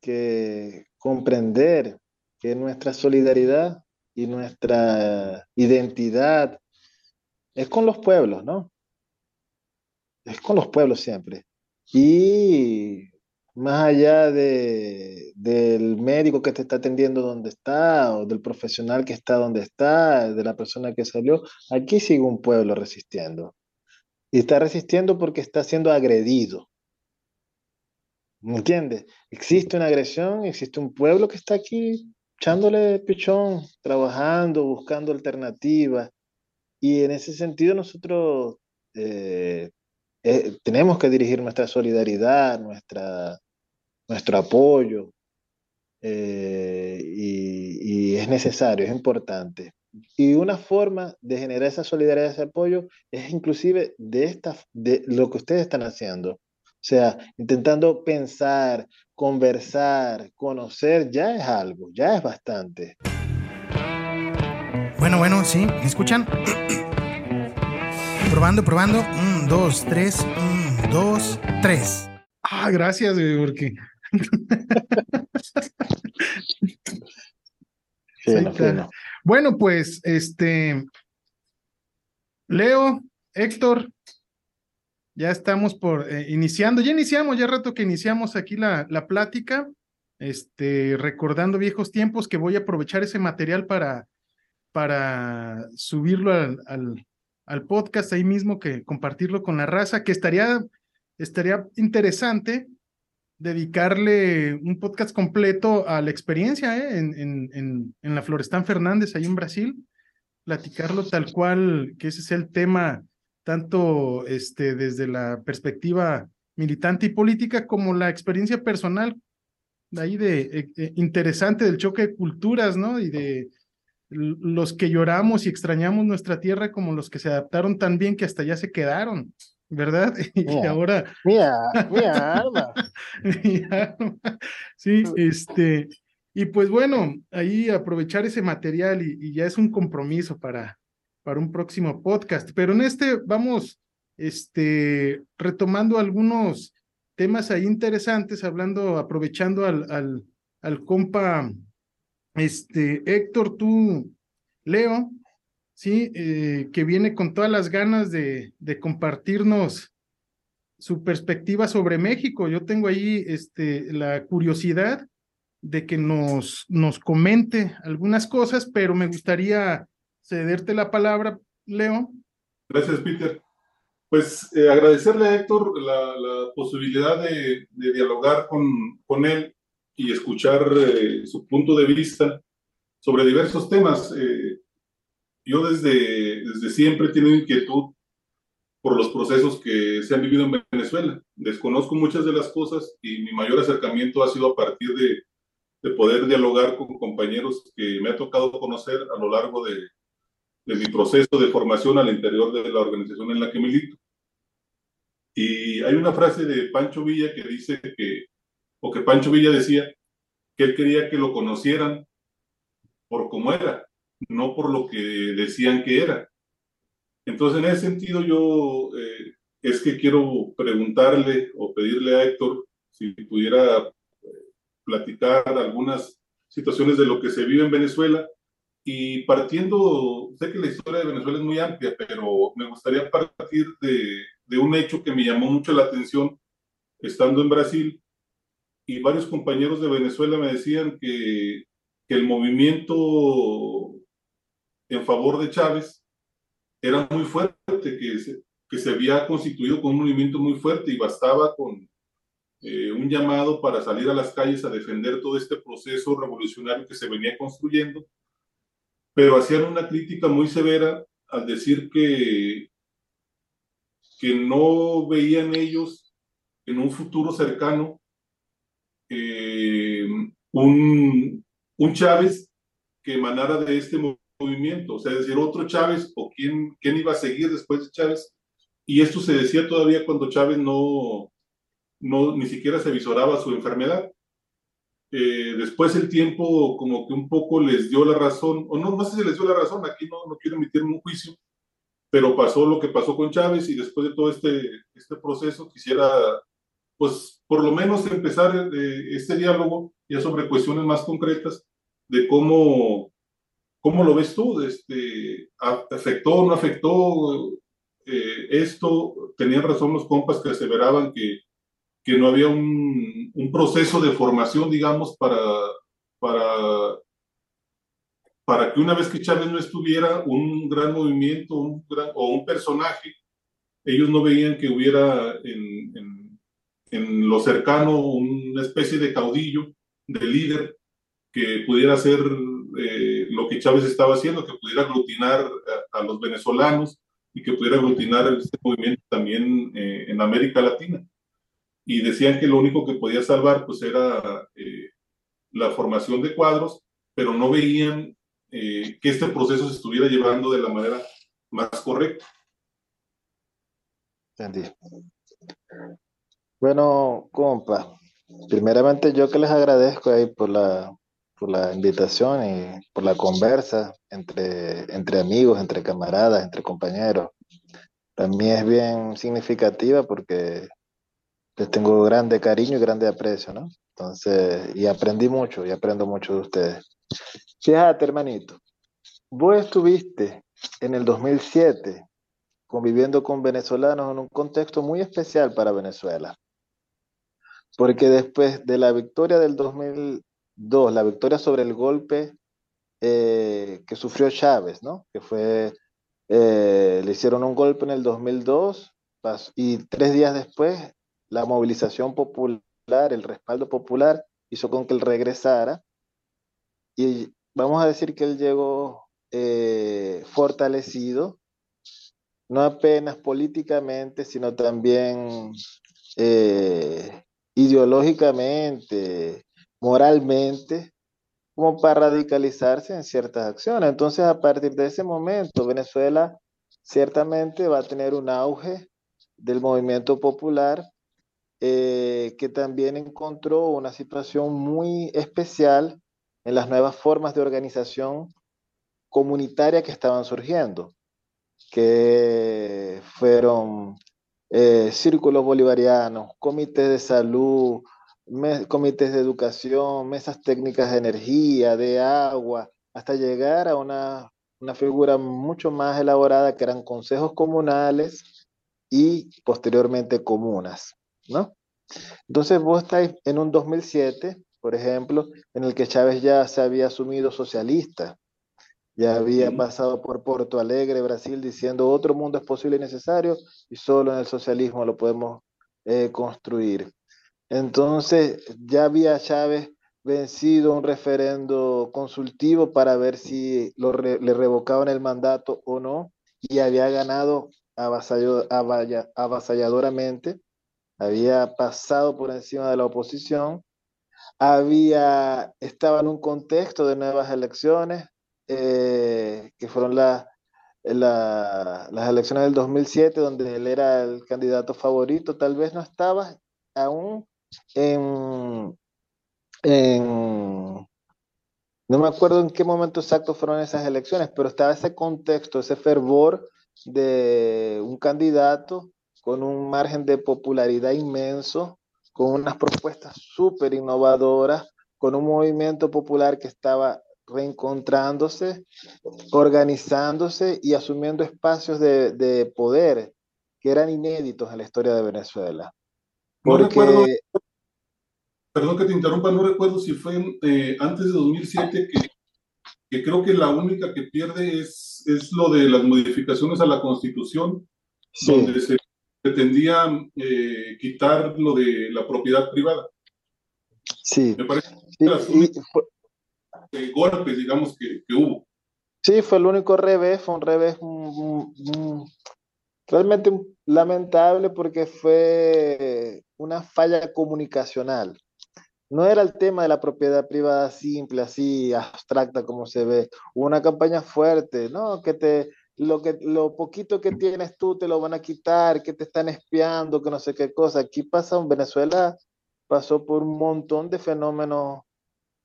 que comprender que nuestra solidaridad y nuestra identidad es con los pueblos, ¿no? Es con los pueblos siempre. Y más allá de, del médico que te está atendiendo donde está, o del profesional que está donde está, de la persona que salió, aquí sigue un pueblo resistiendo. Y está resistiendo porque está siendo agredido. ¿Me entiendes? Existe una agresión, existe un pueblo que está aquí echándole pichón, trabajando, buscando alternativas. Y en ese sentido nosotros eh, eh, tenemos que dirigir nuestra solidaridad, nuestra, nuestro apoyo, eh, y, y, es necesario, es importante. Y una forma de generar esa solidaridad, ese apoyo, es inclusive de, esta, de lo que ustedes están haciendo. O sea, intentando pensar, conversar, conocer, ya es algo, ya es bastante. Bueno, bueno, sí, ¿me escuchan? probando, probando. Un, dos, tres, un, dos, tres. Ah, gracias, porque. Bueno, pues, este. Leo, Héctor, ya estamos por eh, iniciando, ya iniciamos, ya rato que iniciamos aquí la, la plática, este, recordando viejos tiempos que voy a aprovechar ese material para, para subirlo al, al, al podcast ahí mismo, que compartirlo con la raza, que estaría, estaría interesante dedicarle un podcast completo a la experiencia ¿eh? en, en, en, en la Florestán Fernández, ahí en Brasil, platicarlo tal cual, que ese es el tema tanto este, desde la perspectiva militante y política como la experiencia personal de ahí de eh, eh, interesante del choque de culturas, ¿no? Y de los que lloramos y extrañamos nuestra tierra como los que se adaptaron tan bien que hasta ya se quedaron, ¿verdad? Y ahora... Mira, mira, arma. Sí, este... Y pues bueno, ahí aprovechar ese material y, y ya es un compromiso para, para un próximo podcast. Pero en este vamos este, retomando algunos temas ahí interesantes, hablando, aprovechando al, al, al compa este, Héctor, tú, Leo, sí, eh, que viene con todas las ganas de, de compartirnos su perspectiva sobre México. Yo tengo ahí este, la curiosidad de que nos, nos comente algunas cosas, pero me gustaría cederte la palabra, Leo. Gracias, Peter. Pues eh, agradecerle a Héctor la, la posibilidad de, de, dialogar con, con él y escuchar eh, su punto de vista sobre diversos temas. Eh, yo desde, desde siempre he tenido inquietud por los procesos que se han vivido en Venezuela. Desconozco muchas de las cosas y mi mayor acercamiento ha sido a partir de, de poder dialogar con compañeros que me ha tocado conocer a lo largo de, de mi proceso de formación al interior de la organización en la que milito. Y hay una frase de Pancho Villa que dice que, o que Pancho Villa decía, que él quería que lo conocieran por cómo era, no por lo que decían que era. Entonces, en ese sentido, yo eh, es que quiero preguntarle o pedirle a Héctor si pudiera eh, platicar algunas situaciones de lo que se vive en Venezuela y partiendo, sé que la historia de Venezuela es muy amplia, pero me gustaría partir de, de un hecho que me llamó mucho la atención estando en Brasil. Y varios compañeros de Venezuela me decían que, que el movimiento en favor de Chávez era muy fuerte, que se, que se había constituido con un movimiento muy fuerte y bastaba con eh, un llamado para salir a las calles a defender todo este proceso revolucionario que se venía construyendo pero hacían una crítica muy severa al decir que, que no veían ellos en un futuro cercano eh, un, un Chávez que emanara de este movimiento, o sea, decir, otro Chávez o quién, quién iba a seguir después de Chávez. Y esto se decía todavía cuando Chávez no, no ni siquiera se visoraba su enfermedad. Eh, después el tiempo como que un poco les dio la razón, o no, no sé si les dio la razón, aquí no, no quiero emitir un juicio, pero pasó lo que pasó con Chávez y después de todo este, este proceso quisiera pues por lo menos empezar eh, este diálogo ya sobre cuestiones más concretas de cómo, cómo lo ves tú, este, ¿afectó o no afectó eh, esto? Tenían razón los compas que aseveraban que, que no había un, un proceso de formación, digamos, para, para para que una vez que Chávez no estuviera, un gran movimiento un gran, o un personaje, ellos no veían que hubiera en, en, lo cercano una especie de caudillo, de líder, que pudiera hacer eh, lo que Chávez estaba haciendo, que pudiera aglutinar a, a, los venezolanos y que pudiera aglutinar este movimiento también eh, en América Latina. Y decían que lo único que podía salvar pues era eh, la formación de cuadros, pero no veían eh, que este proceso se estuviera llevando de la manera más correcta. Entendí. Bueno, compa, primeramente yo que les agradezco ahí por la, por la invitación y por la conversa entre, entre amigos, entre camaradas, entre compañeros. También es bien significativa porque les tengo grande cariño y grande aprecio, ¿no? Entonces, y aprendí mucho y aprendo mucho de ustedes. Fíjate, hermanito, vos estuviste en el 2007 conviviendo con venezolanos en un contexto muy especial para Venezuela. Porque después de la victoria del 2002, la victoria sobre el golpe eh, que sufrió Chávez, ¿no? Que fue, eh, le hicieron un golpe en el 2002 y tres días después la movilización popular, el respaldo popular hizo con que él regresara y vamos a decir que él llegó eh, fortalecido, no apenas políticamente, sino también eh, ideológicamente, moralmente, como para radicalizarse en ciertas acciones. Entonces, a partir de ese momento, Venezuela ciertamente va a tener un auge del movimiento popular eh, que también encontró una situación muy especial en las nuevas formas de organización comunitaria que estaban surgiendo, que fueron eh, círculos bolivarianos, comités de salud, comités de educación, mesas técnicas de energía, de agua, hasta llegar a una, una figura mucho más elaborada que eran consejos comunales y posteriormente comunas, ¿no? Entonces vos estáis en un 2007 por ejemplo, en el que Chávez ya se había asumido socialista, ya había pasado por Porto Alegre, Brasil, diciendo otro mundo es posible y necesario y solo en el socialismo lo podemos eh, construir. Entonces ya había Chávez vencido un referendo consultivo para ver si lo le revocaban el mandato o no y había ganado avasalladoramente, había pasado por encima de la oposición había, estaba en un contexto de nuevas elecciones, eh, que fueron la, las elecciones del 2007, donde él era el candidato favorito, tal vez no estaba aún en, en, no me acuerdo en qué momento exacto fueron esas elecciones, pero estaba ese contexto, ese fervor de un candidato con un margen de popularidad inmenso, con unas propuestas súper innovadoras, con un movimiento popular que estaba reencontrándose, organizándose y asumiendo espacios de, de poder que eran inéditos en la historia de Venezuela. No recuerdo, perdón que te interrumpa, no recuerdo si fue eh, antes de 2007 que, que, creo que la única que pierde es, es lo de las modificaciones a la Constitución, sí. donde se pretendía eh, quitar lo de la propiedad privada. Sí. Me parece que las únicas eh, golpes, digamos, que, que, hubo. Sí, fue el único revés, fue un revés un, un, realmente lamentable porque fue una falla comunicacional. No era el tema de la propiedad privada simple, así abstracta como se ve. Hubo una campaña fuerte, ¿no? Que te lo, que, lo poquito que tienes tú te lo van a quitar, que te están espiando, que no sé qué cosa. Aquí pasa, en Venezuela pasó por un montón de fenómenos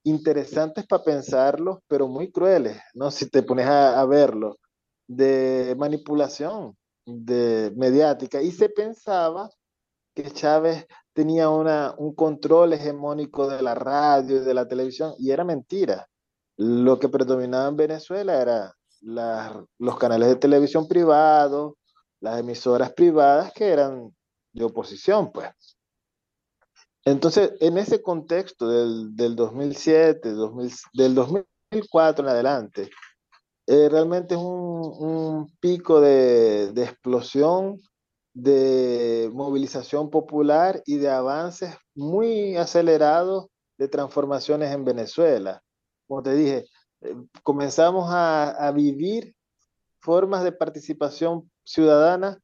interesantes para pensarlos, pero muy crueles, ¿no? Si te pones a, verlo, de manipulación de mediática. Y se pensaba que Chávez tenía una, un control hegemónico de la radio y de la televisión, y era mentira. Lo que predominaba en Venezuela era los canales de televisión privados, las emisoras privadas que eran de oposición, pues. Entonces, en ese contexto del, del 2007, del 2004 en adelante, eh, realmente es un, pico de, de, explosión, de movilización popular y de avances muy acelerados de transformaciones en Venezuela. Como te dije, eh, comenzamos a, vivir formas de participación ciudadana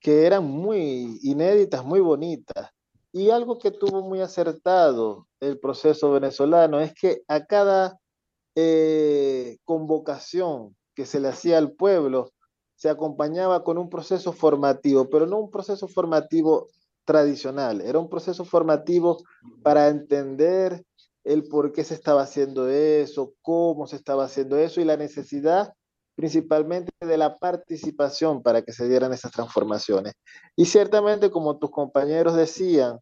que eran muy inéditas, muy bonitas. Y algo que tuvo muy acertado el proceso venezolano es que a cada eh, convocación que se le hacía al pueblo se acompañaba con un proceso formativo, pero no un proceso formativo tradicional, era un proceso formativo para entender el por qué se estaba haciendo eso, cómo se estaba haciendo eso y la necesidad principalmente de la participación para que se dieran esas transformaciones. Y ciertamente, como tus compañeros decían,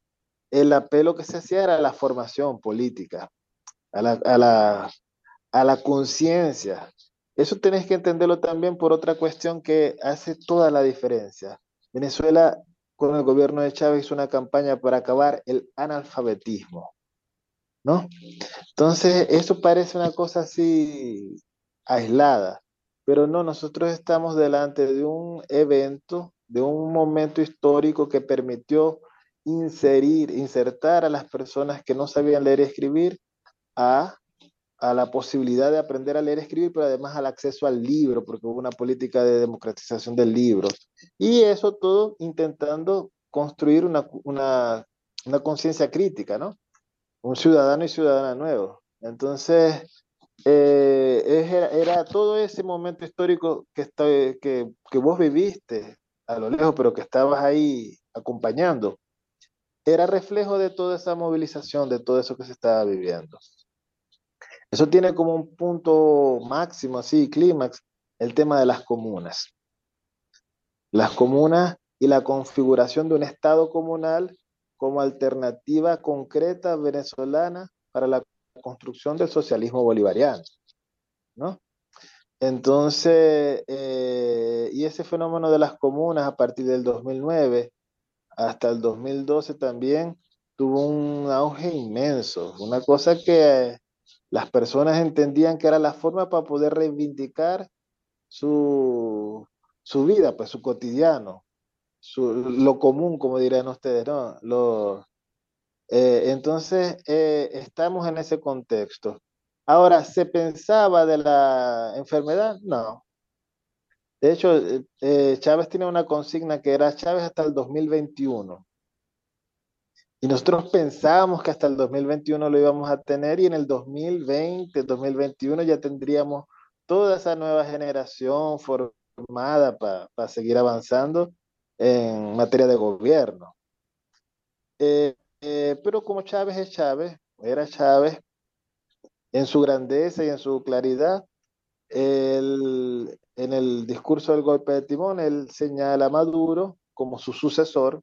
el apelo que se hacía era a la formación política, a la, a la, a la conciencia. Eso tenés que entenderlo también por otra cuestión que hace toda la diferencia. Venezuela, con el gobierno de Chávez, hizo una campaña para acabar el analfabetismo. ¿No? Entonces, eso parece una cosa así aislada, pero no, nosotros estamos delante de un evento, de un momento histórico que permitió inserir, insertar a las personas que no sabían leer y escribir a, a la posibilidad de aprender a leer y escribir, pero además al acceso al libro, porque hubo una política de democratización del libro. Y eso todo intentando construir una, una, una conciencia crítica, ¿no? Un ciudadano y ciudadana nuevo. Entonces, eh, era, todo ese momento histórico que, que, que vos viviste a lo lejos, pero que estabas ahí acompañando, era reflejo de toda esa movilización, de todo eso que se estaba viviendo. Eso tiene como un punto máximo, así, clímax, el tema de las comunas. Las comunas y la configuración de un Estado comunal como alternativa concreta venezolana para la construcción del socialismo bolivariano, ¿no? Entonces, eh, y ese fenómeno de las comunas a partir del 2009 hasta el 2012 también tuvo un auge inmenso, una cosa que las personas entendían que era la forma para poder reivindicar su, su vida, pues su cotidiano, su, lo común, como dirían ustedes, ¿no? Lo, eh, entonces, eh, estamos en ese contexto. Ahora, ¿se pensaba de la enfermedad? No. De hecho, eh, Chávez tiene una consigna que era Chávez hasta el 2021. Y nosotros pensábamos que hasta el 2021 lo íbamos a tener y en el 2020, 2021 ya tendríamos toda esa nueva generación formada para seguir avanzando en materia de gobierno. Eh, eh, pero como Chávez es Chávez, era Chávez, en su grandeza y en su claridad, en el discurso del golpe de timón, él señala a Maduro como su sucesor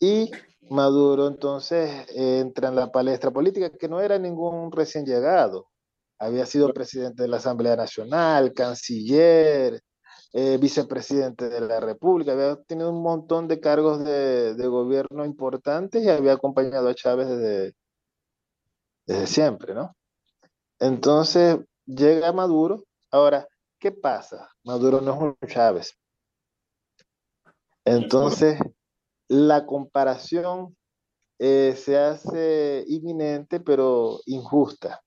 y Maduro entonces entra en la palestra política, que no era ningún recién llegado. Había sido presidente de la Asamblea Nacional, canciller, eh, vicepresidente de la República, había tenido un montón de cargos de, gobierno importantes y había acompañado a Chávez desde, desde siempre, ¿no? Entonces llega Maduro. Ahora, ¿qué pasa? Maduro no es un Chávez. Entonces, la comparación eh, se hace inminente, pero injusta.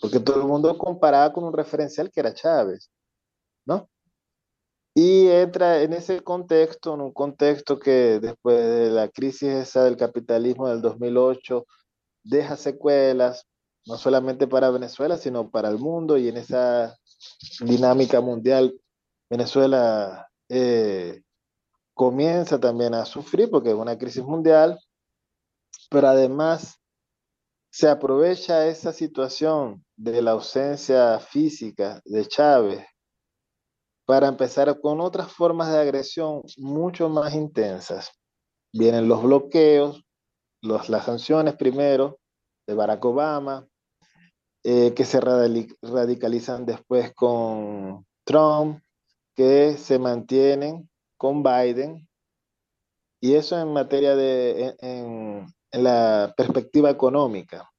Porque todo el mundo comparaba con un referencial que era Chávez, ¿no? Y entra en ese contexto, en un contexto que después de la crisis esa del capitalismo del 2008 deja secuelas, no solamente para Venezuela, sino para el mundo y en esa dinámica mundial, Venezuela eh, comienza también a sufrir porque es una crisis mundial, pero además se aprovecha esa situación de la ausencia física de Chávez para empezar con otras formas de agresión mucho más intensas. vienen los bloqueos, las sanciones primero de Barack Obama, eh, que se radicalizan después con Trump, que se mantienen con Biden, y eso en materia de, en, la perspectiva económica.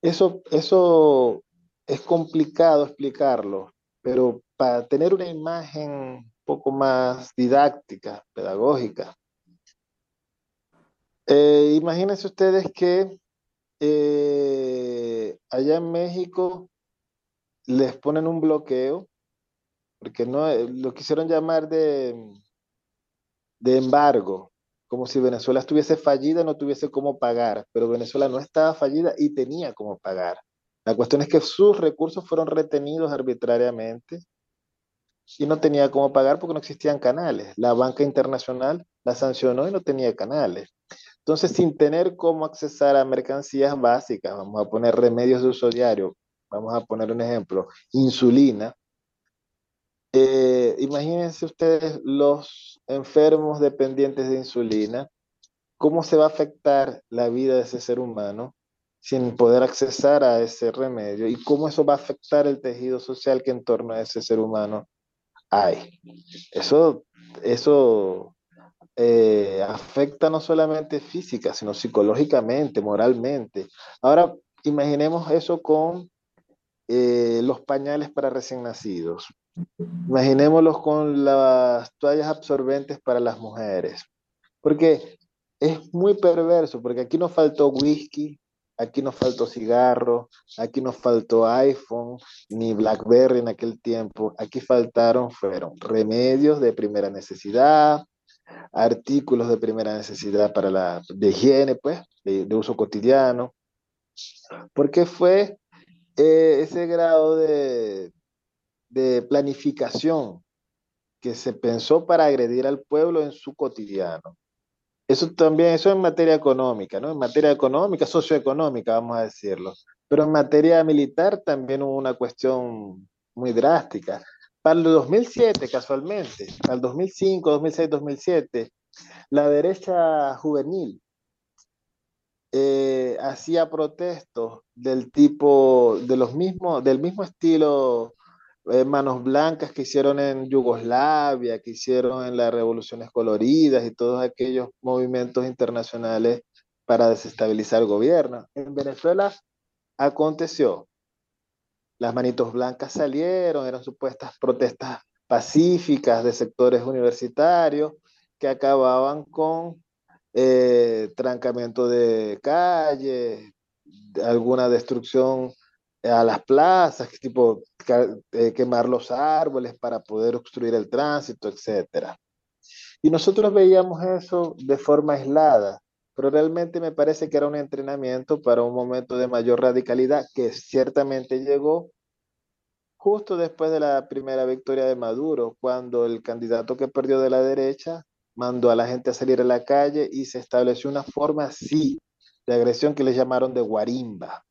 Eso, eso es complicado explicarlo, pero para tener una imagen un poco más didáctica, pedagógica, eh, imagínense ustedes que eh, allá en México les ponen un bloqueo, porque no eh, lo quisieron llamar de, de embargo, como si Venezuela estuviese fallida no tuviese cómo pagar, pero Venezuela no estaba fallida y tenía cómo pagar. La cuestión es que sus recursos fueron retenidos arbitrariamente y no tenía cómo pagar porque no existían canales. La banca internacional la sancionó y no tenía canales. Entonces, sin tener cómo accesar a mercancías básicas, vamos a poner remedios de uso diario, vamos a poner un ejemplo, insulina. Eh, imagínense ustedes los enfermos dependientes de insulina, cómo se va a afectar la vida de ese ser humano sin poder accesar a ese remedio y cómo eso va a afectar el tejido social que en torno a ese ser humano hay. Eso, eso eh, afecta no solamente física, sino psicológicamente, moralmente. Ahora, imaginemos eso con eh, los pañales para recién nacidos. Imaginémoslos con las toallas absorbentes para las mujeres. Porque es muy perverso, porque aquí nos faltó whisky, aquí nos faltó cigarro, aquí nos faltó iPhone, ni BlackBerry en aquel tiempo. Aquí faltaron, fueron remedios de primera necesidad, artículos de primera necesidad para la de higiene, pues, de, uso cotidiano, porque fue eh, ese grado de, de planificación que se pensó para agredir al pueblo en su cotidiano. Eso también, eso en materia económica, ¿no? En materia económica, socioeconómica, vamos a decirlo. Pero en materia militar también hubo una cuestión muy drástica. Para el 2007, casualmente, para el 2005, 2006, 2007, la derecha juvenil eh, hacía protestos del tipo, de los mismos, del mismo estilo eh, Manos Blancas que hicieron en Yugoslavia, que hicieron en las revoluciones coloridas y todos aquellos movimientos internacionales para desestabilizar el gobierno. En Venezuela aconteció las manitos blancas salieron, eran supuestas protestas pacíficas de sectores universitarios que acababan con eh, trancamiento de calles, alguna destrucción a las plazas, tipo eh, quemar los árboles para poder obstruir el tránsito, etc. Y nosotros veíamos eso de forma aislada, pero realmente me parece que era un entrenamiento para un momento de mayor radicalidad que ciertamente llegó justo después de la primera victoria de Maduro, cuando el candidato que perdió de la derecha mandó a la gente a salir a la calle y se estableció una forma así de agresión que le llamaron de guarimba.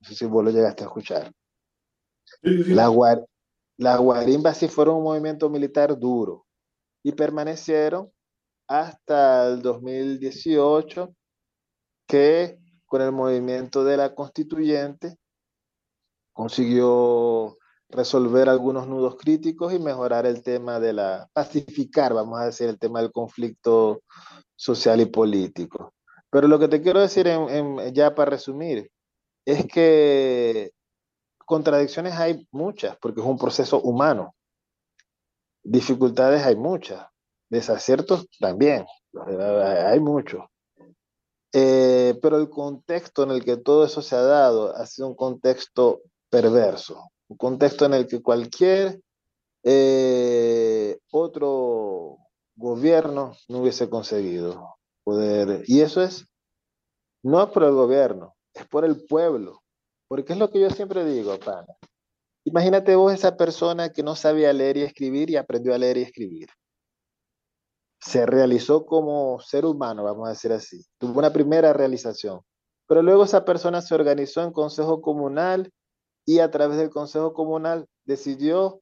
No sé si vos lo llegaste a escuchar. Las la guarimbas sí fueron un movimiento militar duro y permanecieron hasta el 2018, que con el movimiento de la constituyente consiguió resolver algunos nudos críticos y mejorar el tema de la, pacificar, vamos a decir, el tema del conflicto social y político. Pero lo que te quiero decir ya para resumir, es que contradicciones hay muchas, porque es un proceso humano. Dificultades hay muchas, desaciertos también, hay muchos. Eh, pero el contexto en el que todo eso se ha dado ha sido un contexto perverso, un contexto en el que cualquier eh, otro gobierno no hubiese conseguido poder. Y eso es, no es por el gobierno, por el pueblo. Porque es lo que yo siempre digo, pana. Imagínate vos esa persona que no sabía leer y escribir y aprendió a leer y escribir se realizó como ser humano, vamos a decir así. Tuvo una primera realización. Pero luego esa persona se organizó en consejo comunal y a través del consejo comunal decidió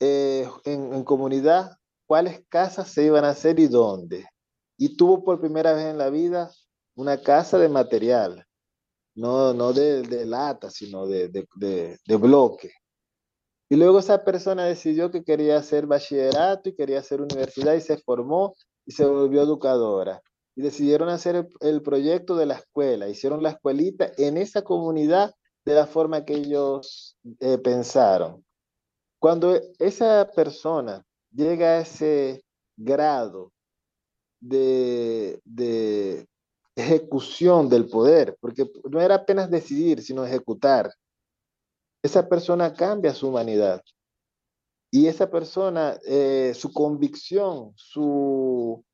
eh, en, comunidad cuáles casas se iban a hacer y dónde. y tuvo por primera vez en la vida una casa de material, no, no de, de lata, sino de, de, de, bloque. Y luego esa persona decidió que quería hacer bachillerato y quería hacer universidad y se formó y se volvió educadora. Y decidieron hacer el, el proyecto de la escuela. Hicieron la escuelita en esa comunidad de la forma que ellos eh, pensaron. Cuando esa persona llega a ese grado de, de ejecución del poder, porque no era apenas decidir, sino ejecutar, esa persona cambia su humanidad. Y esa persona, eh, su convicción, su,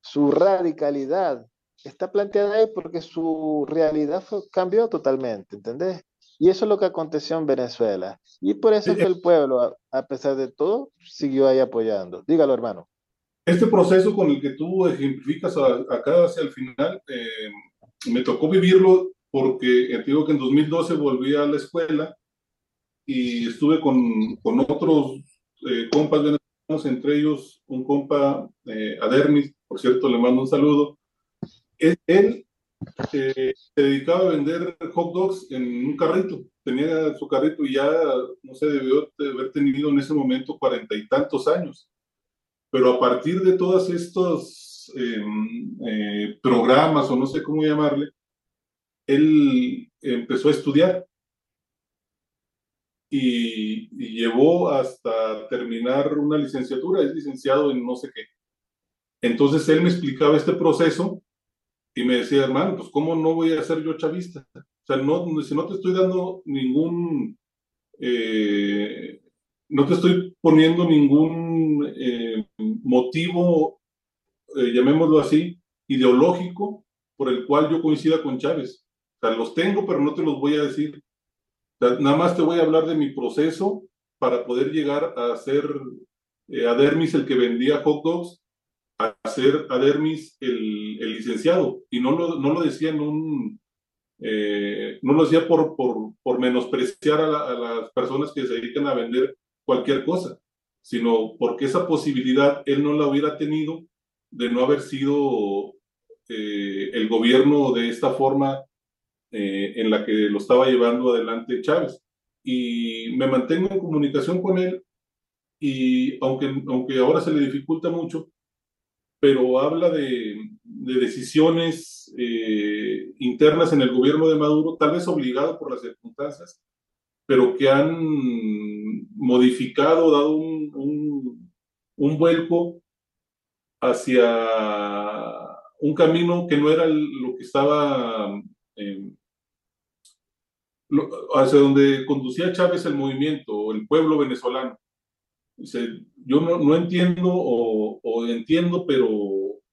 su radicalidad, está planteada ahí porque su realidad fue, cambió totalmente, ¿entendés? Y eso es lo que aconteció en Venezuela. Y por eso es que el pueblo, a, a pesar de todo, siguió ahí apoyando. Dígalo, hermano. Este proceso con el que tú ejemplificas acá hacia el final, eh, me tocó vivirlo porque eh, te digo que en 2012 volví a la escuela y estuve con, con otros eh, compas venezolanos, entre ellos un compa, eh, Adermis, por cierto, le mando un saludo. Él, él, eh, se dedicaba a vender hot dogs en un carrito, tenía su carrito y ya, no sé, debió de haber tenido en ese momento cuarenta y tantos años. Pero a partir de todos estos eh, eh, programas, o no sé cómo llamarle, él empezó a estudiar y, y llevó hasta terminar una licenciatura, es licenciado en no sé qué. Entonces él me explicaba este proceso y me decía, hermano, pues ¿cómo no voy a ser yo chavista? O sea, no, si no te estoy dando ningún, eh, no te estoy poniendo ningún eh, motivo, eh, llamémoslo así, ideológico por el cual yo coincida con Chávez. O sea, los tengo, pero no te los voy a decir. O sea, nada más te voy a hablar de mi proceso para poder llegar a ser eh, Adermis el que vendía hot dogs, a ser Adermis el, el licenciado. Y no lo, no lo decía en un, eh, no lo decía por, por, por menospreciar a, la, a, las personas que se dedican a vender cualquier cosa, sino porque esa posibilidad él no la hubiera tenido de no haber sido eh, el gobierno de esta forma eh, en la que lo estaba llevando adelante Chávez. Y me mantengo en comunicación con él y aunque, aunque ahora se le dificulta mucho, pero habla de, de decisiones eh, internas en el gobierno de Maduro, tal vez obligado por las circunstancias, pero que han modificado, dado un, un, vuelco hacia un camino que no era lo que estaba, eh, hacia donde conducía Chávez el movimiento, el pueblo venezolano. Yo no, no entiendo o, entiendo, pero,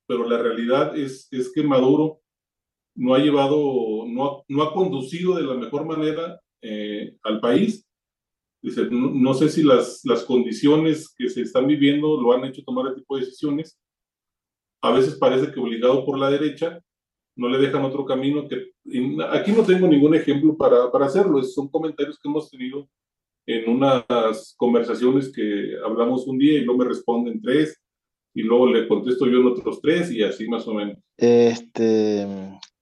pero la realidad es, es que Maduro no ha llevado, no no ha conducido de la mejor manera eh, al país. Dice, no, no, sé si las, las condiciones que se están viviendo lo han hecho tomar este tipo de decisiones. A veces parece que obligado por la derecha, no le dejan otro camino que... Aquí no tengo ningún ejemplo para, para hacerlo, son comentarios que hemos tenido en unas conversaciones que hablamos un día y luego me responden tres y luego le contesto yo en otros tres y así más o menos. Este,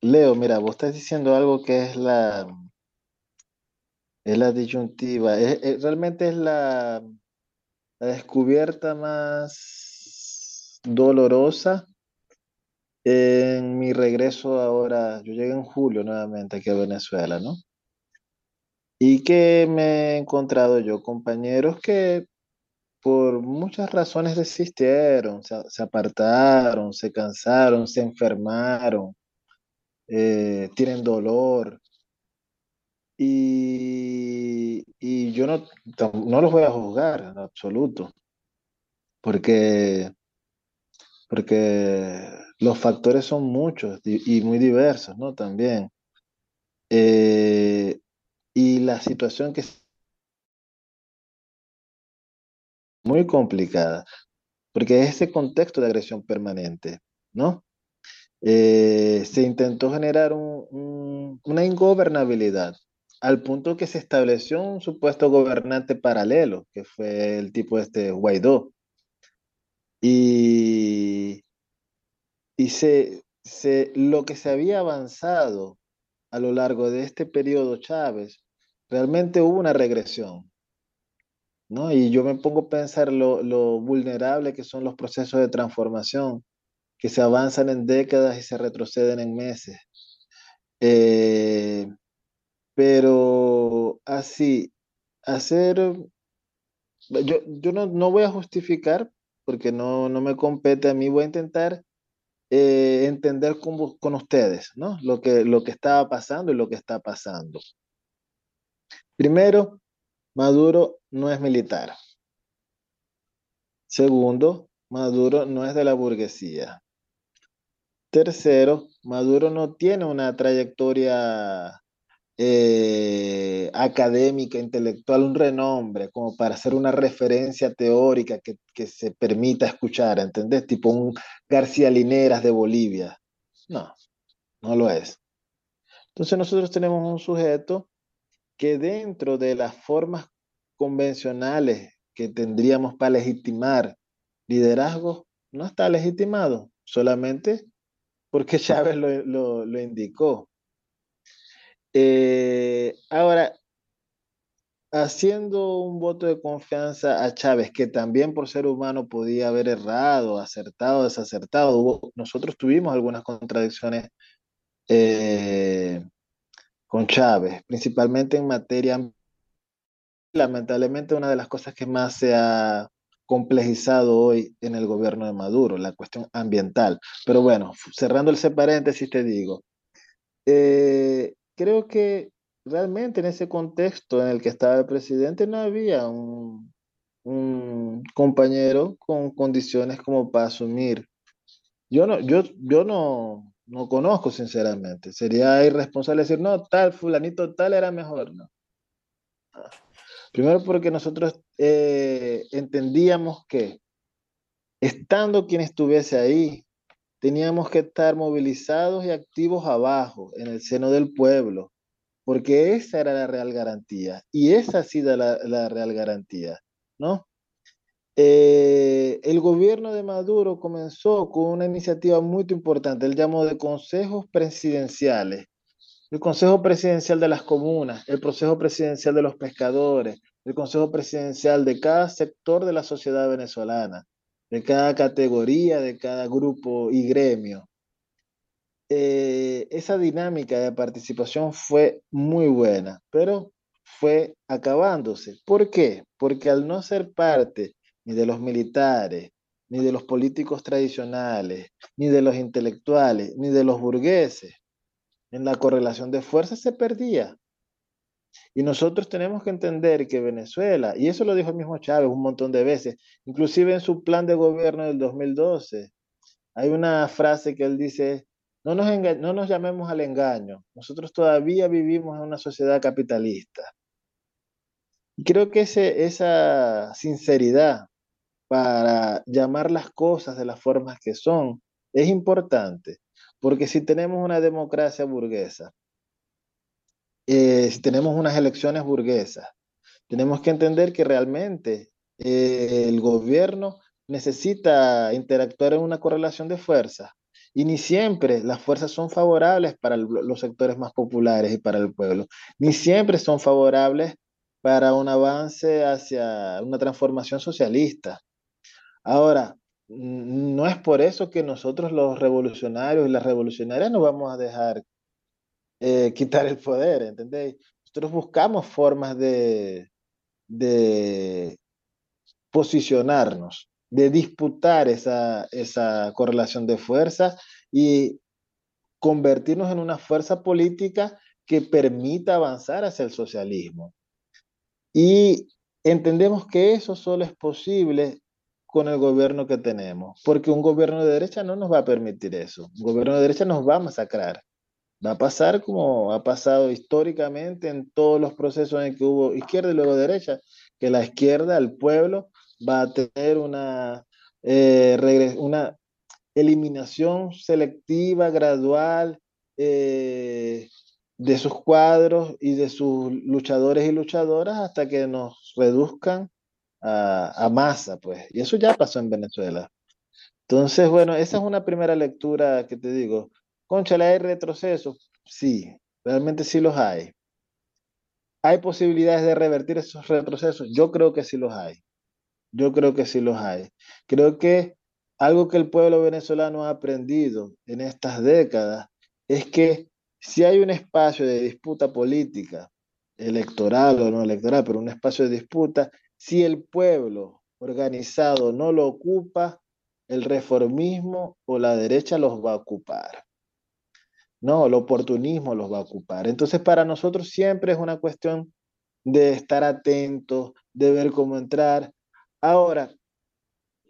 Leo, mira, vos estás diciendo algo que es la, es la disyuntiva, es, es, realmente es la, la descubierta más dolorosa en mi regreso ahora, yo llegué en julio nuevamente aquí a Venezuela, ¿no? Y que me he encontrado yo compañeros que por muchas razones desistieron, se, se apartaron, se cansaron, se enfermaron, eh, tienen dolor. Y, y yo no, no los voy a juzgar en absoluto, porque, porque los factores son muchos y, muy diversos, ¿no? También. Eh, y la situación que es muy complicada, porque es ese contexto de agresión permanente, ¿no? Eh, se intentó generar un, una ingobernabilidad al punto que se estableció un supuesto gobernante paralelo, que fue el tipo este Guaidó. Y, y se, se, lo que se había avanzado a lo largo de este periodo Chávez, realmente hubo una regresión. ¿no? Y yo me pongo a pensar lo, lo vulnerable que son los procesos de transformación, que se avanzan en décadas y se retroceden en meses. Eh, pero así, hacer, yo, yo no, no voy a justificar porque no, no me compete a mí, voy a intentar eh, entender con, con, ustedes, ¿no? Lo que, lo que estaba pasando y lo que está pasando. Primero, Maduro no es militar. Segundo, Maduro no es de la burguesía. Tercero, Maduro no tiene una trayectoria eh, académica, intelectual, un renombre como para hacer una referencia teórica que, que se permita escuchar, ¿entendés? Tipo un García Lineras de Bolivia. No, no lo es. Entonces nosotros tenemos un sujeto que dentro de las formas convencionales que tendríamos para legitimar liderazgo, no está legitimado, solamente porque Chávez lo, lo indicó. Eh, ahora, haciendo un voto de confianza a Chávez, que también por ser humano podía haber errado, acertado, desacertado, nosotros tuvimos algunas contradicciones eh, con Chávez, principalmente en materia, lamentablemente una de las cosas que más se ha complejizado hoy en el gobierno de Maduro, la cuestión ambiental. Pero bueno, cerrando ese paréntesis, te digo, eh, creo que realmente en ese contexto en el que estaba el presidente no había un, compañero con condiciones como para asumir. Yo no, yo, yo no, no conozco sinceramente. Sería irresponsable decir, no, tal, fulanito tal era mejor. No. Primero porque nosotros eh, entendíamos que estando quien estuviese ahí, teníamos que estar movilizados y activos abajo, en el seno del pueblo, porque esa era la real garantía y esa ha sido la, la real garantía, ¿no? Eh, el gobierno de Maduro comenzó con una iniciativa muy importante, él llamó de consejos presidenciales, el Consejo Presidencial de las Comunas, el Consejo Presidencial de los Pescadores, el Consejo Presidencial de cada sector de la sociedad venezolana, de cada categoría, de cada grupo y gremio. Eh, esa dinámica de participación fue muy buena, pero fue acabándose. ¿Por qué? Porque al no ser parte ni de los militares, ni de los políticos tradicionales, ni de los intelectuales, ni de los burgueses, en la correlación de fuerzas se perdía. Y nosotros tenemos que entender que Venezuela, y eso lo dijo el mismo Chávez un montón de veces, inclusive en su plan de gobierno del 2012, hay una frase que él dice, no nos, no nos llamemos al engaño, nosotros todavía vivimos en una sociedad capitalista. Y creo que ese, esa sinceridad para llamar las cosas de las formas que son es importante, porque si tenemos una democracia burguesa, eh, si tenemos unas elecciones burguesas, tenemos que entender que realmente eh, el gobierno necesita interactuar en una correlación de fuerzas y ni siempre las fuerzas son favorables para el, los sectores más populares y para el pueblo, ni siempre son favorables para un avance hacia una transformación socialista. Ahora, no es por eso que nosotros los revolucionarios y las revolucionarias nos vamos a dejar eh, quitar el poder, ¿entendéis? Nosotros buscamos formas de, de posicionarnos, de disputar esa, esa correlación de fuerzas y convertirnos en una fuerza política que permita avanzar hacia el socialismo. Y entendemos que eso solo es posible con el gobierno que tenemos, porque un gobierno de derecha no nos va a permitir eso. Un gobierno de derecha nos va a masacrar. Va a pasar como ha pasado históricamente en todos los procesos en que hubo izquierda y luego derecha, que la izquierda, el pueblo, va a tener una, eh, una eliminación selectiva, gradual eh, de sus cuadros y de sus luchadores y luchadoras hasta que nos reduzcan a, a masa, pues. Y eso ya pasó en Venezuela. Entonces, bueno, esa es una primera lectura que te digo. Concha, ¿hay retrocesos? Sí, realmente sí los hay. ¿Hay posibilidades de revertir esos retrocesos? Yo creo que sí los hay. Yo creo que sí los hay. Creo que algo que el pueblo venezolano ha aprendido en estas décadas es que si hay un espacio de disputa política, electoral o no electoral, pero un espacio de disputa, si el pueblo organizado no lo ocupa, el reformismo o la derecha los va a ocupar. No, el oportunismo los va a ocupar. Entonces, para nosotros siempre es una cuestión de estar atentos, de ver cómo entrar. Ahora,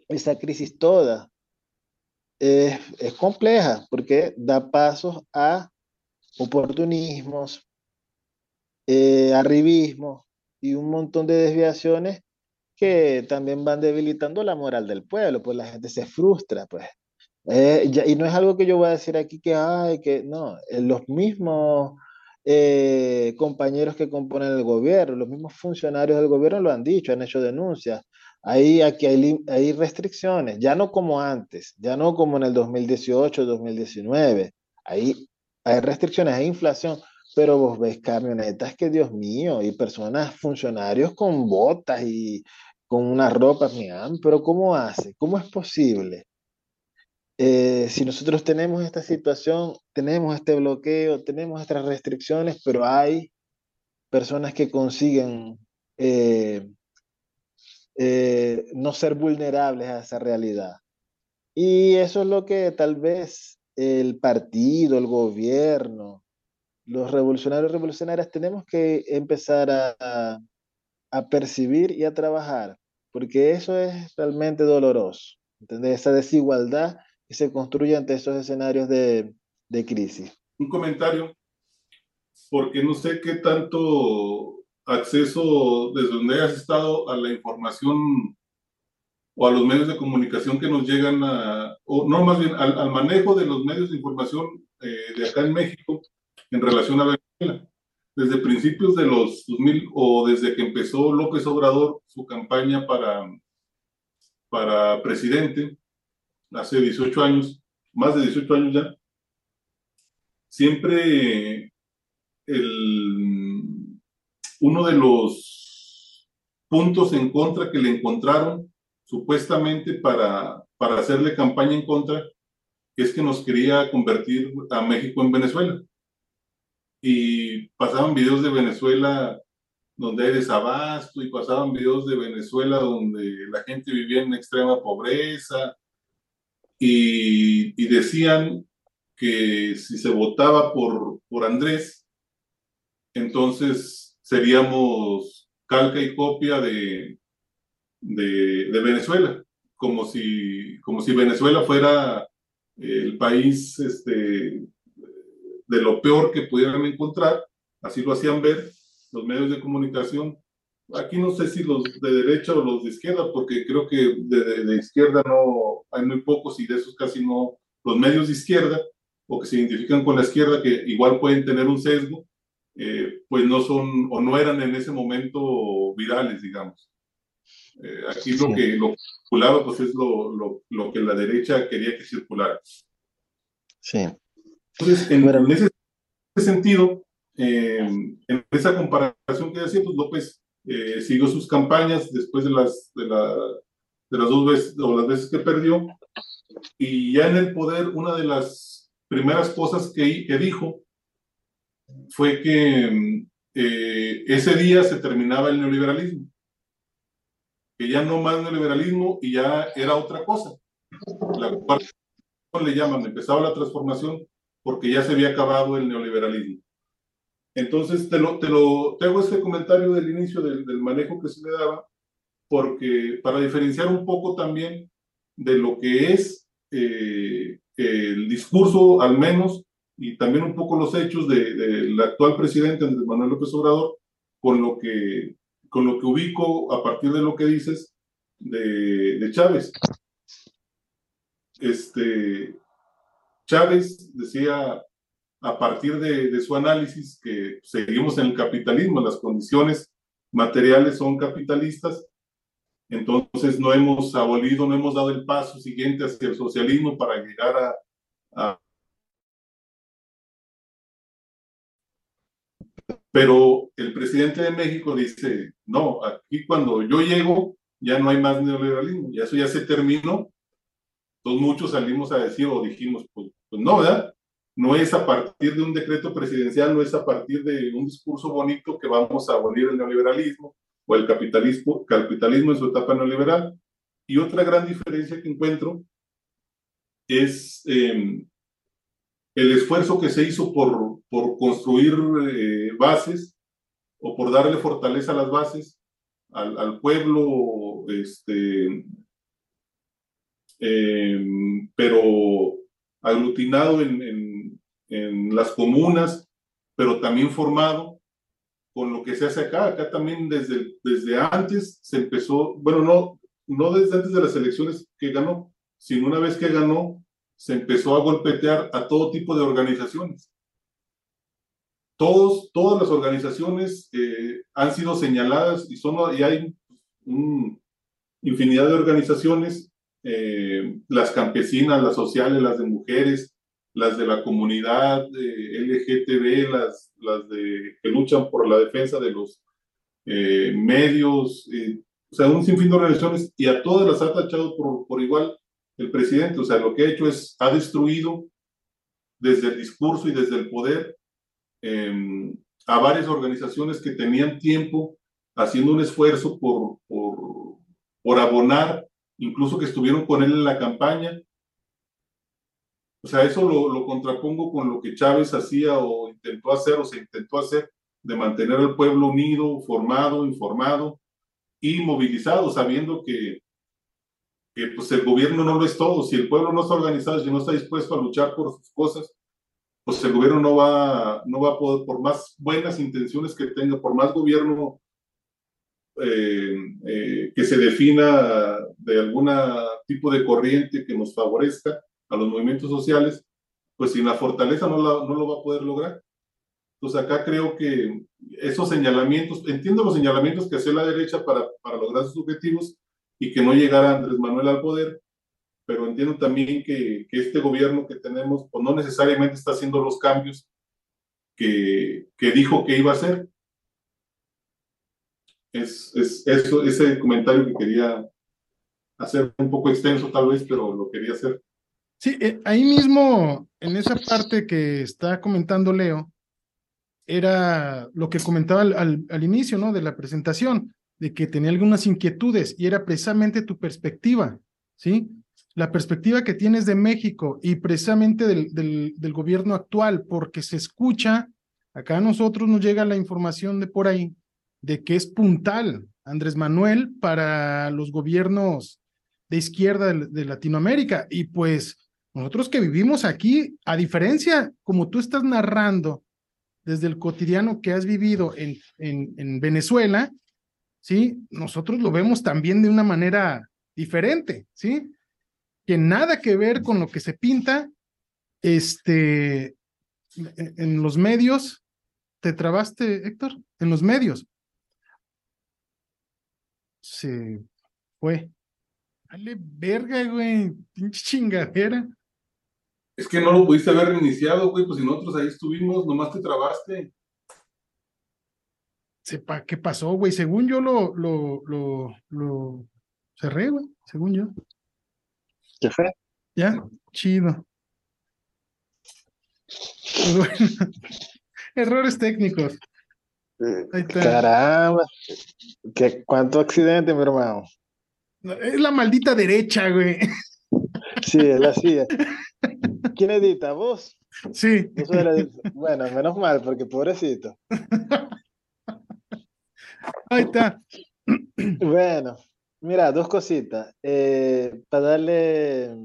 esa crisis toda es, compleja porque da pasos a oportunismos, eh, arribismo y un montón de desviaciones que también van debilitando la moral del pueblo, pues la gente se frustra, pues. Eh, y no es algo que yo voy a decir aquí que, ay, que no, eh, los mismos eh, compañeros que componen el gobierno, los mismos funcionarios del gobierno lo han dicho, han hecho denuncias. Ahí, aquí hay, hay restricciones, ya no como antes, ya no como en el 2018, 2019. Ahí hay restricciones, hay inflación, pero vos ves camionetas que, Dios mío, y personas, funcionarios con botas y con unas ropas, pero ¿cómo hace? ¿Cómo es posible? Eh, si nosotros tenemos esta situación, tenemos este bloqueo, tenemos estas restricciones, pero hay personas que consiguen eh, eh, no ser vulnerables a esa realidad. Y eso es lo que tal vez el partido, el gobierno, los revolucionarios revolucionarias tenemos que empezar a, a percibir y a trabajar, porque eso es realmente doloroso, ¿entendés? Esa desigualdad que se construye ante esos escenarios de, de crisis. Un comentario, porque no sé qué tanto acceso desde donde hayas estado a la información o a los medios de comunicación que nos llegan a, o no más bien al, manejo de los medios de información eh, de acá en México en relación a Venezuela desde principios de los 2000 o desde que empezó López Obrador su campaña para, para presidente, hace 18 años, más de 18 años ya, siempre el, uno de los puntos en contra que le encontraron supuestamente para, para hacerle campaña en contra es que nos quería convertir a México en Venezuela. Y pasaban videos de Venezuela donde hay desabasto y pasaban videos de Venezuela donde la gente vivía en extrema pobreza y, decían que si se votaba por, por Andrés, entonces seríamos calca y copia de, de, de, Venezuela, como si, como si Venezuela fuera el país este, de lo peor que pudieran encontrar, así lo hacían ver los medios de comunicación. Aquí no sé si los de derecha o los de izquierda, porque creo que de, de, izquierda no hay muy pocos y de esos casi no, los medios de izquierda o que se identifican con la izquierda, que igual pueden tener un sesgo, eh, pues no son o no eran en ese momento virales, digamos. Eh, aquí lo que lo circulaba pues es lo, lo, lo que la derecha quería que circulara. Sí. Entonces, en, ese sentido, eh, en esa comparación que decía, pues López siguió sus campañas después de las, de, la, de las dos veces o las veces que perdió, y ya en el poder, una de las primeras cosas que, que dijo fue que eh, ese día se terminaba el neoliberalismo, que ya no más neoliberalismo y ya era otra cosa. La cual le llaman, empezaba la transformación porque ya se había acabado el neoliberalismo. Entonces, te, lo, te, lo, te hago este comentario del inicio del, del, manejo que se le daba, porque para diferenciar un poco también de lo que es eh, el discurso, al menos, y también un poco los hechos del de, actual presidente Andrés Manuel López Obrador, con lo que, con lo que ubico a partir de lo que dices de, de Chávez. Este, Chávez decía a partir de, su análisis que seguimos en el capitalismo, las condiciones materiales son capitalistas Entonces no hemos abolido, no hemos dado el paso siguiente hacia el socialismo para llegar a, Pero el presidente de México dice, no, aquí cuando yo llego ya no hay más neoliberalismo, ya eso ya se terminó. Entonces muchos salimos a decir o dijimos, pues, pues no, ¿verdad? No es a partir de un decreto presidencial, no es a partir de un discurso bonito que vamos a abolir el neoliberalismo o el capitalismo, capitalismo en su etapa neoliberal. Y otra gran diferencia que encuentro es eh, el esfuerzo que se hizo por, por construir eh, bases o por darle fortaleza a las bases al, pueblo, este, eh, pero aglutinado en, en, las comunas, pero también formado con lo que se hace acá. Acá también desde, desde antes se empezó, bueno, no, no desde antes de las elecciones que ganó, sino una vez que ganó, se empezó a golpetear a todo tipo de organizaciones. Todos, todas las organizaciones eh, han sido señaladas y, son, y hay un, infinidad de organizaciones, eh, las campesinas, las sociales, las de mujeres, las de la comunidad eh, LGTB, las, las de, que luchan por la defensa de los eh, medios, eh, o sea, un sinfín de organizaciones y a todas las ha tachado por, por igual el presidente. O sea, lo que ha hecho es, ha destruido desde el discurso y desde el poder eh, a varias organizaciones que tenían tiempo haciendo un esfuerzo por, por, por abonar, incluso que estuvieron con él en la campaña. O sea, eso lo, lo contrapongo con lo que Chávez hacía o intentó hacer o se intentó hacer de mantener al pueblo unido, formado, informado y movilizado, sabiendo que que pues el gobierno no lo es todo. Si el pueblo no está organizado, si no está dispuesto a luchar por sus cosas, pues el gobierno no va, no va a poder, por más buenas intenciones que tenga, por más gobierno eh, eh, que se defina de algún tipo de corriente que nos favorezca a los movimientos sociales, pues sin la fortaleza no, la, no lo va a poder lograr. Entonces acá creo que esos señalamientos, entiendo los señalamientos que hace la derecha para, para lograr sus objetivos, y que no llegara Andrés Manuel al poder, pero entiendo también que, que este gobierno que tenemos pues no necesariamente está haciendo los cambios que, que dijo que iba a hacer. Es, es eso, ese comentario que quería hacer un poco extenso tal vez, pero lo quería hacer. Sí, eh, ahí mismo, en esa parte que está comentando Leo, era lo que comentaba al, al, inicio, ¿no? De la presentación de que tenía algunas inquietudes y era precisamente tu perspectiva, ¿sí? La perspectiva que tienes de México y precisamente del, del, del gobierno actual, porque se escucha, acá a nosotros nos llega la información de por ahí, de que es puntal Andrés Manuel para los gobiernos de izquierda de Latinoamérica. Y pues nosotros que vivimos aquí, a diferencia, como tú estás narrando desde el cotidiano que has vivido en, en, en Venezuela, ¿sí? Nosotros lo vemos también de una manera diferente, ¿sí? Que nada que ver con lo que se pinta, este, en los medios. ¿Te trabaste, Héctor? En los medios. Se fue. Dale verga, güey. Pinche chingadera. Es que no lo pudiste haber reiniciado, güey, pues si nosotros ahí estuvimos, nomás te trabaste sepa qué pasó, güey. Según yo lo, lo, lo, lo cerré, güey, según yo. ¿Qué fue? Ya, chido. Pues bueno, errores técnicos. Ahí está. Caramba, ¿Qué, ¿cuánto accidente, mi hermano? Es la maldita derecha, güey. Sí, es la silla. ¿Quién edita? ¿Vos? Sí. Bueno, menos mal, porque pobrecito. Ahí está. Bueno, mira, dos cositas. Eh, para darle,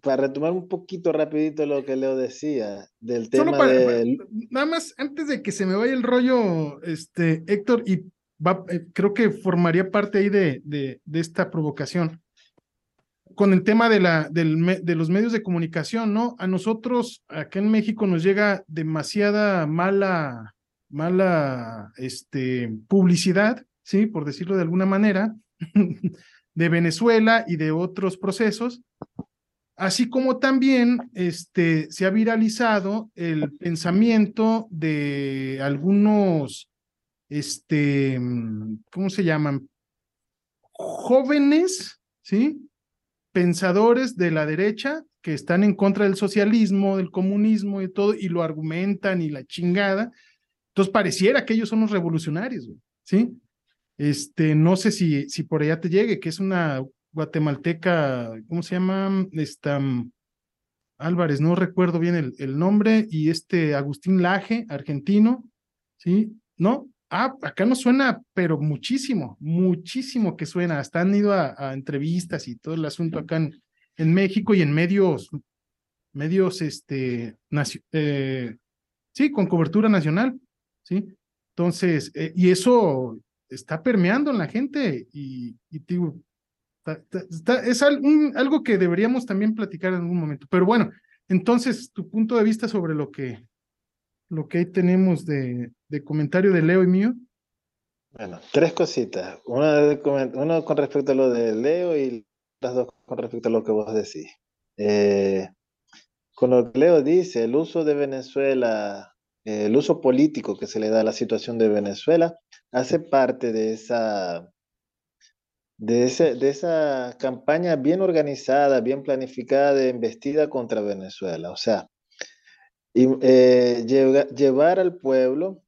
para retomar un poquito rapidito lo que Leo decía del tema para, del... Nada más, antes de que se me vaya el rollo, este, Héctor, y va, eh, creo que formaría parte ahí de, de, de, esta provocación. Con el tema de, la, de los medios de comunicación, ¿no? A nosotros, acá en México, nos llega demasiada mala mala este, publicidad ¿sí? Por decirlo de alguna manera, de Venezuela y de otros procesos, así como también este, se ha viralizado el pensamiento de algunos, este, ¿cómo se llaman? Jóvenes, ¿sí? Pensadores de la derecha que están en contra del socialismo, del comunismo y todo, y lo argumentan y la chingada. Entonces pareciera que ellos son los revolucionarios, ¿sí? Este, no sé si, si por allá te llegue, que es una guatemalteca, ¿cómo se llama? Esta, Álvarez, no recuerdo bien el, el nombre, y este Agustín Laje, argentino, ¿sí? ¿No? Ah, acá no suena, pero muchísimo, muchísimo que suena. Hasta han ido a, entrevistas y todo el asunto acá en, México y en medios, medios, este, eh, sí, con cobertura nacional, ¿sí? Entonces, eh, y eso está permeando en la gente y, y es algo que deberíamos también platicar en algún momento. Pero bueno, entonces, tu punto de vista sobre lo que, lo que ahí tenemos de, de comentario de Leo y mío. Bueno, tres cositas. Una, con respecto a lo de Leo y las dos con respecto a lo que vos decís. Eh, con lo que Leo dice, el uso de Venezuela, el uso político que se le da a la situación de Venezuela, hace parte de esa, de, ese, de esa campaña bien organizada, bien planificada de embestida contra Venezuela. O sea, y, eh, llevar al pueblo,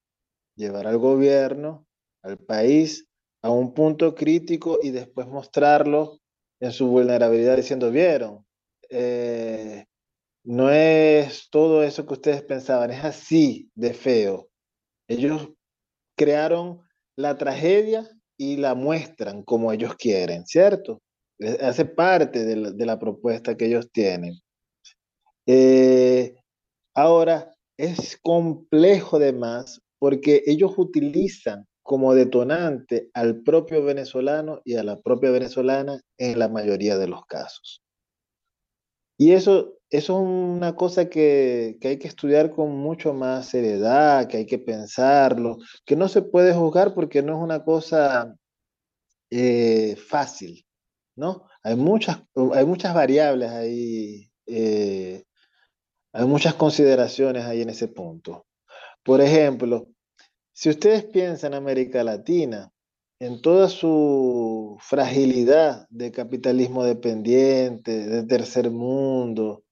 llevar al gobierno, al país a un punto crítico y después mostrarlo en su vulnerabilidad diciendo, vieron, eh, no es todo eso que ustedes pensaban, es así de feo. Ellos crearon la tragedia y la muestran como ellos quieren, ¿cierto? Hace parte de la, propuesta que ellos tienen. Eh, ahora, es complejo de más porque ellos utilizan como detonante al propio venezolano y a la propia venezolana en la mayoría de los casos. Y eso, eso es una cosa que, hay que estudiar con mucho más seriedad, que hay que pensarlo, que no se puede juzgar porque no es una cosa eh, fácil, ¿no? Hay muchas, hay muchas variables ahí, eh, hay muchas consideraciones ahí en ese punto. Por ejemplo, si ustedes piensan en América Latina, en toda su fragilidad de capitalismo dependiente, de tercer mundo,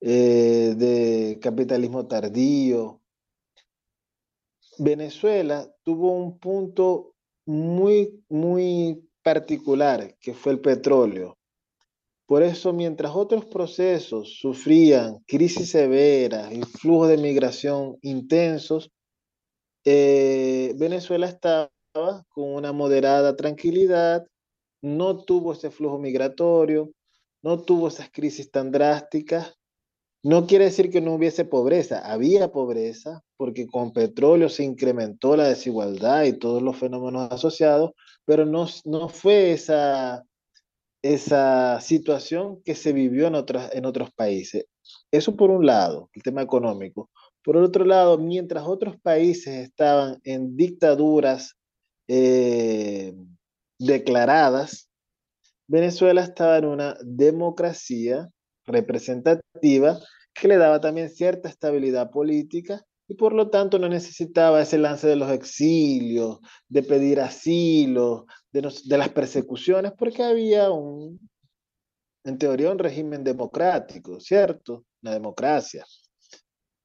eh, de capitalismo tardío, Venezuela tuvo un punto muy, muy particular, que fue el petróleo. Por eso, mientras otros procesos sufrían crisis severas y flujos de migración intensos, eh, Venezuela estaba con una moderada tranquilidad, no tuvo ese flujo migratorio, no tuvo esas crisis tan drásticas. No quiere decir que no hubiese pobreza, había pobreza porque con petróleo se incrementó la desigualdad y todos los fenómenos asociados, pero no, no fue esa, esa situación que se vivió en, otras, en otros países. Eso por un lado, el tema económico. Por otro lado, mientras otros países estaban en dictaduras eh, declaradas, Venezuela estaba en una democracia representativa que le daba también cierta estabilidad política y por lo tanto no necesitaba ese lance de los exilios, de pedir asilo, de, de las persecuciones, porque había un, en teoría, un régimen democrático, ¿cierto? Una democracia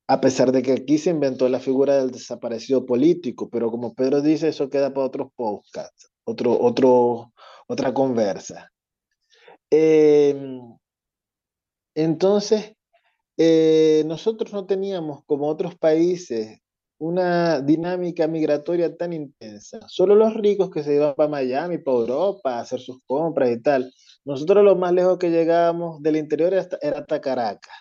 a pesar de que aquí se inventó la figura del desaparecido político, pero como Pedro dice, eso queda para otros podcasts, otro, otro, otra conversa. Em, entonces, eh, nosotros no teníamos, como otros países, una dinámica migratoria tan intensa. Solo los ricos que se iban para Miami, para Europa, a hacer sus compras y tal. Nosotros lo más lejos que llegábamos del interior era hasta, era hasta Caracas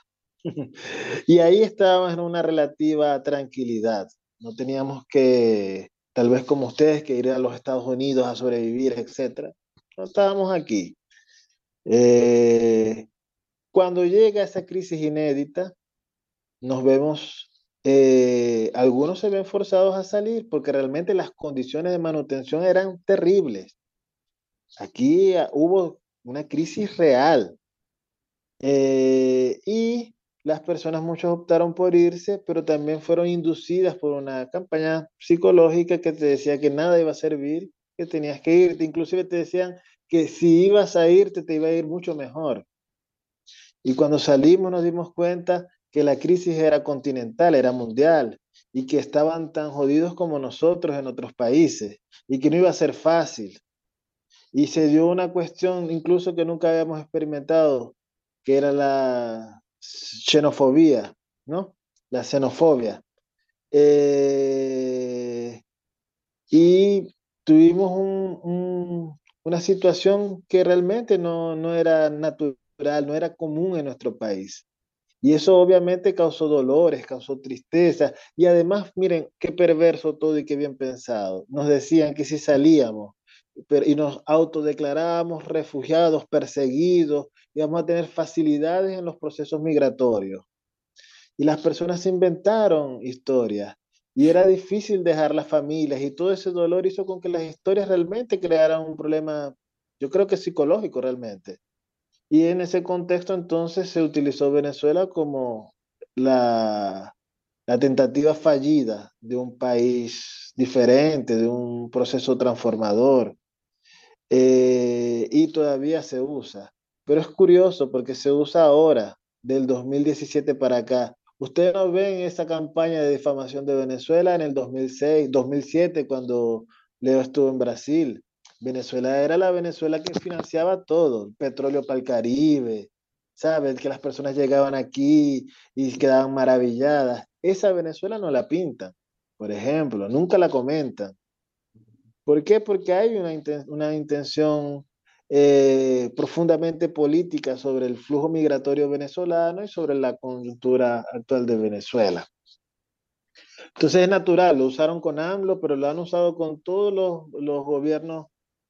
y ahí estábamos en una relativa tranquilidad. No teníamos que, tal vez como ustedes, que ir a los Estados Unidos a sobrevivir, etc. No estábamos aquí. Eh, cuando llega esa crisis inédita, nos vemos eh, algunos se ven forzados a salir porque realmente las condiciones de manutención eran terribles. Aquí ah, hubo una crisis real. Eh, y las personas, muchos optaron por irse, pero también fueron inducidas por una campaña psicológica que te decía que nada iba a servir, que tenías que irte. Inclusive te decían que si ibas a irte, te iba a ir mucho mejor. Y cuando salimos nos dimos cuenta que la crisis era continental, era mundial, y que estaban tan jodidos como nosotros en otros países, y que no iba a ser fácil. Y se dio una cuestión incluso que nunca habíamos experimentado, que era la xenofobia, ¿no? La xenofobia. Eh, y tuvimos una situación que realmente no, no era natural, no era común en nuestro país. Y eso obviamente causó dolores, causó tristeza. Y además, miren, qué perverso todo y qué bien pensado. Nos decían que si salíamos y nos autodeclarábamos refugiados, perseguidos, íbamos a tener facilidades en los procesos migratorios. Y las personas inventaron historias. Y era difícil dejar las familias y todo ese dolor hizo con que las historias realmente crearan un problema, yo creo que psicológico realmente. Y en ese contexto entonces se utilizó Venezuela como la, la tentativa fallida de un país diferente, de un proceso transformador. Eh, y todavía se usa. Pero es curioso porque se usa ahora, del 2017 para acá. Ustedes no ven esa campaña de difamación de Venezuela en el 2006, 2007, cuando Leo estuvo en Brasil. Venezuela era la Venezuela que financiaba todo, petróleo para el Caribe, ¿sabes? Que las personas llegaban aquí y quedaban maravilladas. Esa Venezuela no la pintan, por ejemplo, nunca la comentan. ¿Por qué? Porque hay una, intención eh, profundamente política sobre el flujo migratorio venezolano y sobre la coyuntura actual de Venezuela. Entonces es natural, lo usaron con AMLO, pero lo han usado con todos los gobiernos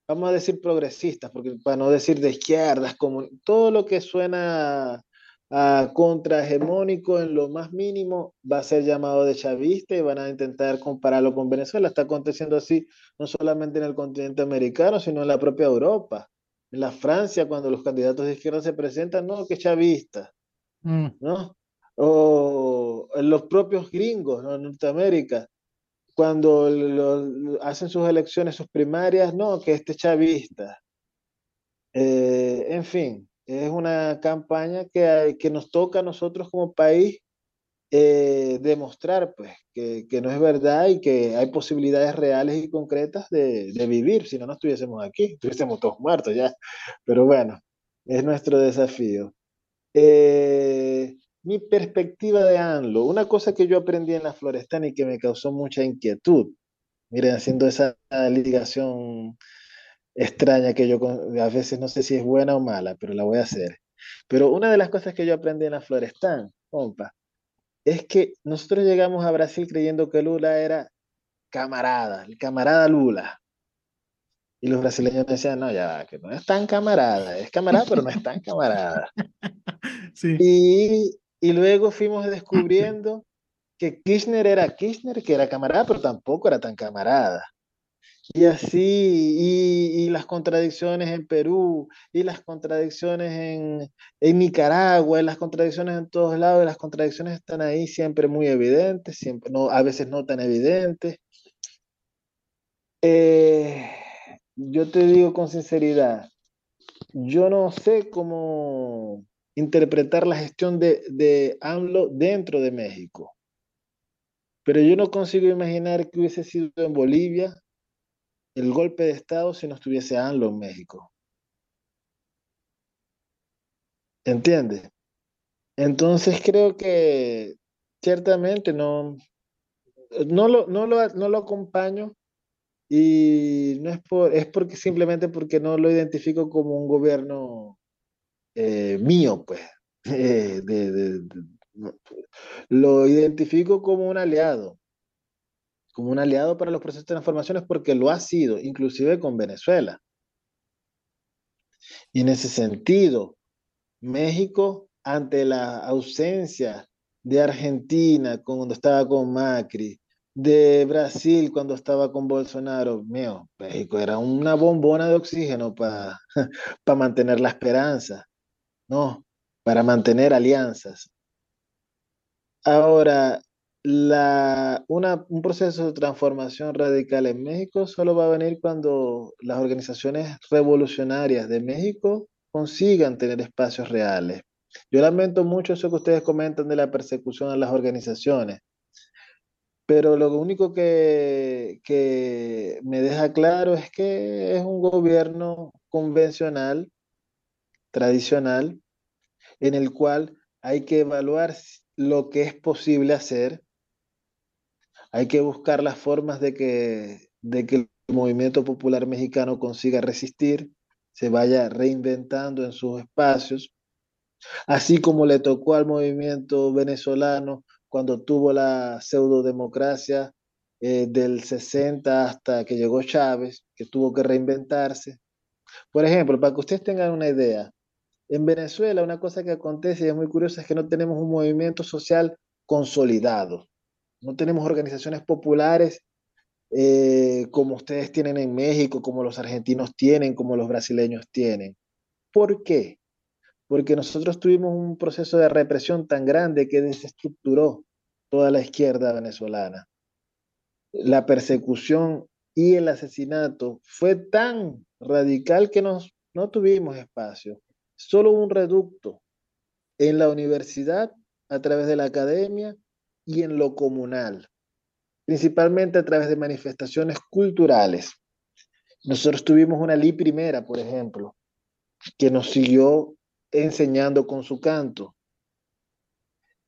vamos a decir progresistas, porque para no decir de izquierdas, como todo lo que suena a contrahegemónico en lo más mínimo va a ser llamado de chavista y van a intentar compararlo con Venezuela. Está aconteciendo así no solamente en el continente americano, sino en la propia Europa. En la Francia, cuando los candidatos de izquierda se presentan, no, que chavista, mm. ¿no? O en los propios gringos, ¿no? en Norteamérica, cuando hacen sus elecciones, sus primarias, no, que este chavista. Eh, en fin, es una campaña que, que nos toca a nosotros como país eh, demostrar pues, que, que, no es verdad y que hay posibilidades reales y concretas de, de, vivir, si no, no estuviésemos aquí, estuviésemos todos muertos ya. Pero bueno, es nuestro desafío. Eh, mi perspectiva de ANLO, una cosa que yo aprendí en la Florestana y que me causó mucha inquietud, miren, haciendo esa ligación extraña que yo a veces no sé si es buena o mala, pero la voy a hacer. Pero una de las cosas que yo aprendí en la Florestan, compa, es que nosotros llegamos a Brasil creyendo que Lula era camarada, el camarada Lula. Y los brasileños decían, no, ya, que no es tan camarada, es camarada, pero no es tan camarada. Sí. Y y luego fuimos descubriendo que Kirchner era Kirchner, que era camarada, pero tampoco era tan camarada. Y así, y, las contradicciones en Perú, y las contradicciones en, en, Nicaragua, y las contradicciones en todos lados, y las contradicciones están ahí siempre muy evidentes, siempre, no, a veces no tan evidentes. Eh, yo te digo con sinceridad, yo no sé cómo, interpretar la gestión de, de AMLO dentro de México. Pero yo no consigo imaginar que hubiese sido en Bolivia el golpe de Estado si no estuviese AMLO en México. ¿Entiendes? Entonces creo que ciertamente no, no, lo, no, lo, no lo acompaño y no es, por, es porque simplemente porque no lo identifico como un gobierno eh, mío, pues. Eh, lo identifico como un aliado, como un aliado para los procesos de transformaciones porque lo ha sido, inclusive con Venezuela. Y en ese sentido, México, ante la ausencia de Argentina cuando estaba con Macri, de Brasil cuando estaba con Bolsonaro, mío, México era una bombona de oxígeno para mantener la esperanza, ¿no? Para mantener alianzas. Ahora, la, una, un proceso de transformación radical en México solo va a venir cuando las organizaciones revolucionarias de México consigan tener espacios reales. Yo lamento mucho eso que ustedes comentan de la persecución a las organizaciones, pero lo único que, que me deja claro es que es un gobierno convencional, tradicional, en el cual hay que evaluar lo que es posible hacer, hay que buscar las formas de que, de que el movimiento popular mexicano consiga resistir, se vaya reinventando en sus espacios, así como le tocó al movimiento venezolano cuando tuvo la pseudodemocracia eh, del 60 hasta que llegó Chávez, que tuvo que reinventarse. Por ejemplo, para que ustedes tengan una idea, en Venezuela una cosa que acontece y es muy curiosa es que no tenemos un movimiento social consolidado, no tenemos organizaciones populares eh, como ustedes tienen en México, como los argentinos tienen, como los brasileños tienen. ¿Por qué? Porque nosotros tuvimos un proceso de represión tan grande que desestructuró toda la izquierda venezolana. La persecución y el asesinato fue tan radical que nos, no tuvimos espacio. Solo un reducto en la universidad, a través de la academia y en lo comunal principalmente a través de manifestaciones culturales. Nosotros tuvimos una Li primera, por ejemplo, que nos siguió enseñando con su canto.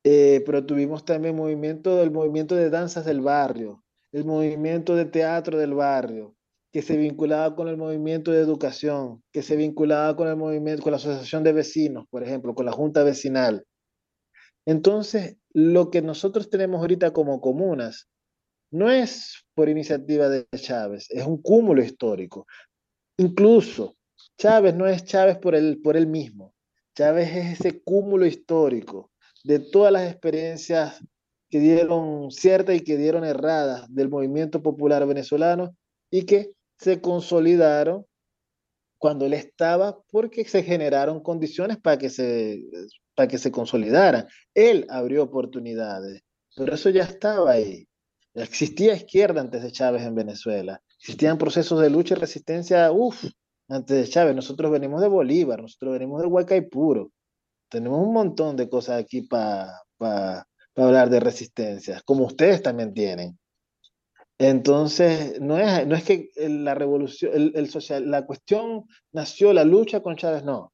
Eh, pero tuvimos también movimiento, el movimiento de danzas del barrio, el movimiento de teatro del barrio, que se vinculaba con el movimiento de educación, que se vinculaba con el movimiento, con la asociación de vecinos, por ejemplo, con la junta vecinal. Entonces, lo que nosotros tenemos ahorita como comunas no es por iniciativa de Chávez, es un cúmulo histórico. Incluso Chávez no es Chávez por él, por él mismo. Chávez es ese cúmulo histórico de todas las experiencias que dieron ciertas y que dieron erradas del movimiento popular venezolano y que se consolidaron cuando él estaba porque se generaron condiciones para que se, para que se consolidaran. Él abrió oportunidades, pero eso ya estaba ahí. Existía izquierda antes de Chávez en Venezuela. Existían procesos de lucha y resistencia, uff, antes de Chávez. Nosotros venimos de Bolívar, nosotros venimos de Huacaipuro. Tenemos un montón de cosas aquí para hablar de resistencia, como ustedes también tienen. Entonces, no es, no es que la revolución, el, social, la cuestión nació, la lucha con Chávez, no.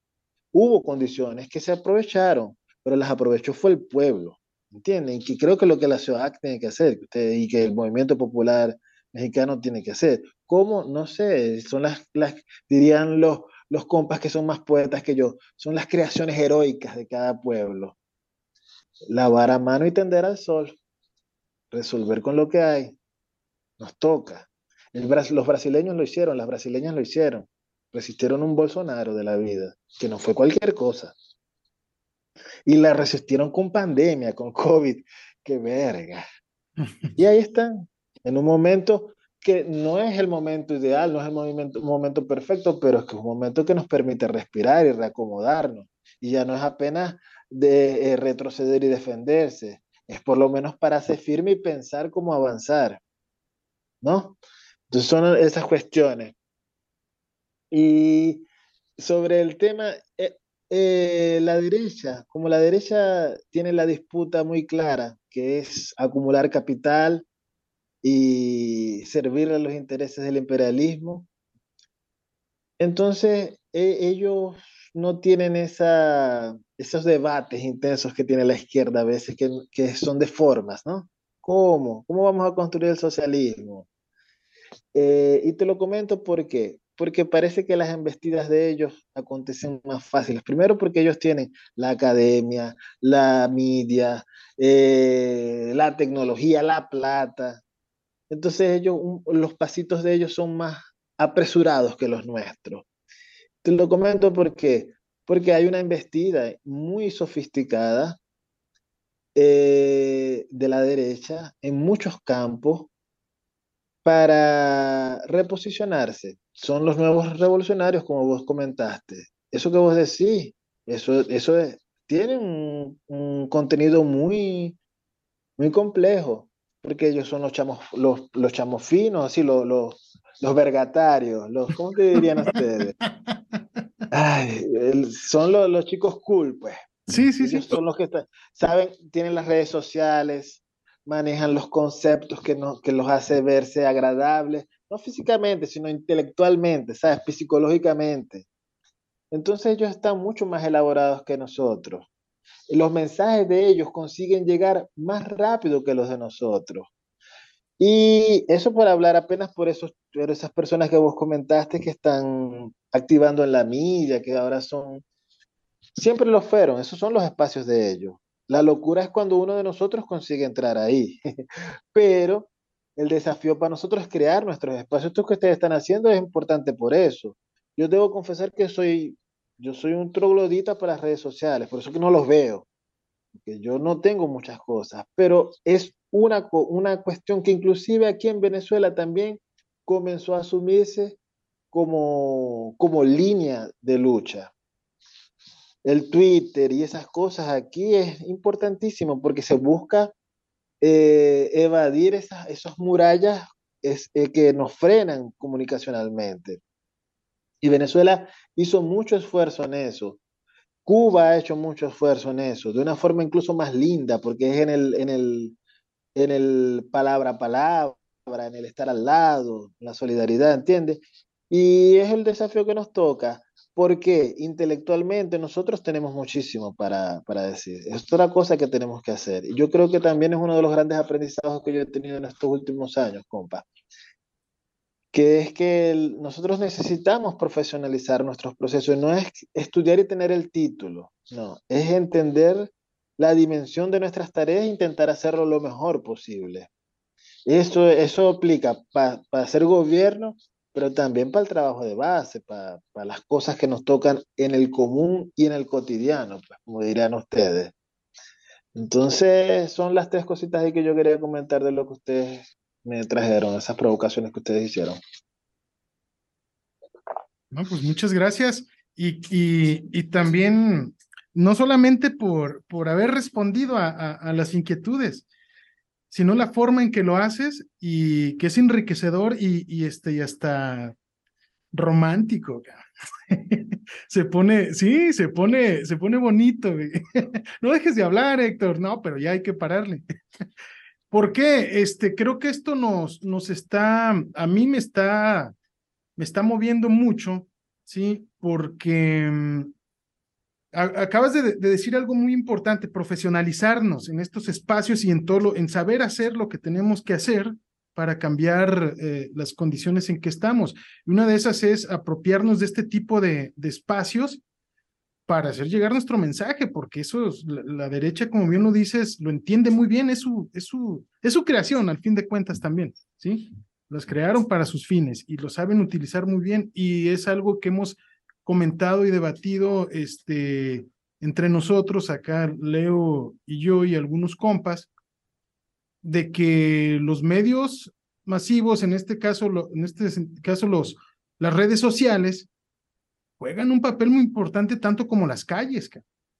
Hubo condiciones que se aprovecharon, pero las aprovechó fue el pueblo. ¿Entienden? Que creo que lo que la CIOAC tiene que hacer y que el movimiento popular mexicano tiene que hacer. ¿Cómo? No sé, son las, las dirían los, los compas que son más poetas que yo, son las creaciones heroicas de cada pueblo. Lavar a mano y tender al sol, resolver con lo que hay, nos toca. Los brasileños lo hicieron, las brasileñas lo hicieron, resistieron un Bolsonaro de la vida, que no fue cualquier cosa. Y la resistieron con pandemia, con COVID. ¡Qué verga! Y ahí están, en un momento que no es el momento ideal, no es el momento, momento perfecto, pero es un momento que nos permite respirar y reacomodarnos. Y ya no es apenas de eh, retroceder y defenderse, es por lo menos para ser firme y pensar cómo avanzar. ¿No? Entonces son esas cuestiones. Y sobre el tema, eh, eh, la derecha, como la derecha tiene la disputa muy clara, que es acumular capital y servir a los intereses del imperialismo, entonces e, ellos no tienen esa, esos debates intensos que tiene la izquierda a veces, que, que son de formas, ¿no? ¿Cómo? ¿Cómo vamos a construir el socialismo? Eh, y te lo comento porque porque parece que las embestidas de ellos acontecen más fáciles. Primero porque ellos tienen la academia, la media, eh, la tecnología, la plata. Entonces ellos, los pasitos de ellos son más apresurados que los nuestros. Te lo comento porque, porque hay una embestida muy sofisticada eh, de la derecha en muchos campos para reposicionarse. Son los nuevos revolucionarios, como vos comentaste. Eso que vos decís, eso, eso es, tiene un, contenido muy, muy complejo, porque ellos son los chamos, los, los chamos finos, así, los, los, los vergatarios, los, ¿cómo que dirían ustedes? son los, los, chicos cool, pues. Sí, sí, sí. Son los que saben, tienen las redes sociales, manejan los conceptos que, no, que los hace verse agradables, no físicamente, sino intelectualmente, ¿sabes? Psicológicamente. Entonces ellos están mucho más elaborados que nosotros. Los mensajes de ellos consiguen llegar más rápido que los de nosotros. Y eso por hablar apenas por, esos, por esas personas que vos comentaste que están activando en la media, que ahora son, siempre lo fueron, esos son los espacios de ellos. La locura es cuando uno de nosotros consigue entrar ahí, pero el desafío para nosotros es crear nuestros espacios. Esto que ustedes están haciendo es importante por eso. Yo debo confesar que soy, yo soy un troglodita para las redes sociales, por eso que no los veo, porque yo no tengo muchas cosas, pero es una, una cuestión que inclusive aquí en Venezuela también comenzó a asumirse como, como línea de lucha. El Twitter y esas cosas aquí es importantísimo porque se busca eh, evadir esas, esas murallas es, eh, que nos frenan comunicacionalmente. Y Venezuela hizo mucho esfuerzo en eso. Cuba ha hecho mucho esfuerzo en eso, de una forma incluso más linda, porque es en el, en el, en el palabra a palabra, en el estar al lado, la solidaridad, ¿entiendes? Y es el desafío que nos toca, porque intelectualmente nosotros tenemos muchísimo para, para decir. Es otra cosa que tenemos que hacer. Y yo creo que también es uno de los grandes aprendizajes que yo he tenido en estos últimos años, compa que es que nosotros necesitamos profesionalizar nuestros procesos, no es estudiar y tener el título, no, es entender la dimensión de nuestras tareas e intentar hacerlo lo mejor posible. Eso, eso aplica para hacer gobierno, pero también para el trabajo de base, para, las cosas que nos tocan en el común y en el cotidiano, pues, como dirán ustedes. Entonces, son las tres cositas ahí que yo quería comentar de lo que ustedes me trajeron, esas provocaciones que ustedes hicieron. No, pues muchas gracias. Y, y, también, no solamente por, por haber respondido a, a, las inquietudes, sino la forma en que lo haces y que es enriquecedor y, este, y hasta romántico. se pone, sí, se pone, se pone bonito. no dejes de hablar, Héctor. No, pero ya hay que pararle. ¿Por qué? Este, creo que esto nos, nos está, a mí me está, me está moviendo mucho, ¿sí? Porque mm, acabas de, decir algo muy importante, profesionalizarnos en estos espacios y en todo en saber hacer lo que tenemos que hacer para cambiar eh, las condiciones en que estamos. Una de esas es apropiarnos de este tipo de, espacios para hacer llegar nuestro mensaje, porque eso es, la, derecha, como bien lo dices, lo entiende muy bien, es su, es su, es su creación, al fin de cuentas también, ¿sí? Las crearon para sus fines y lo saben utilizar muy bien y es algo que hemos comentado y debatido este, entre nosotros, acá Leo y yo y algunos compas, de que los medios masivos, en este caso, en este caso los, las redes sociales, juegan un papel muy importante tanto como las calles,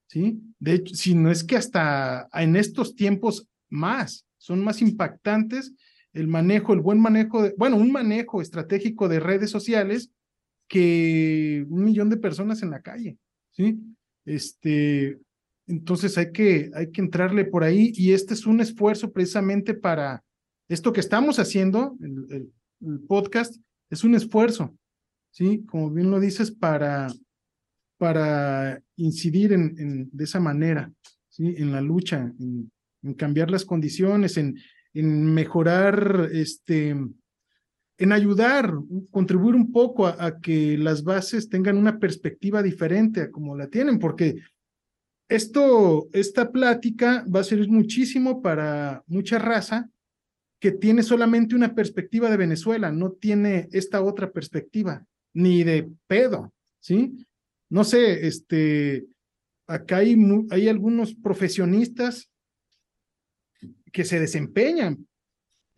¿sí? De hecho, si no es que hasta en estos tiempos más, son más impactantes el manejo, el buen manejo, de, bueno, un manejo estratégico de redes sociales que un millón de personas en la calle, ¿sí? Este, entonces hay que, hay que entrarle por ahí y este es un esfuerzo precisamente para esto que estamos haciendo, el podcast, es un esfuerzo ¿sí? Como bien lo dices, para, para incidir en, de esa manera, ¿sí? En la lucha, en, cambiar las condiciones, en, en mejorar, este, en ayudar, contribuir un poco a, que las bases tengan una perspectiva diferente a como la tienen, porque esto, esta plática va a servir muchísimo para mucha raza que tiene solamente una perspectiva de Venezuela, no tiene esta otra perspectiva ni de pedo, ¿sí? No sé, este, acá hay, hay algunos profesionistas que se desempeñan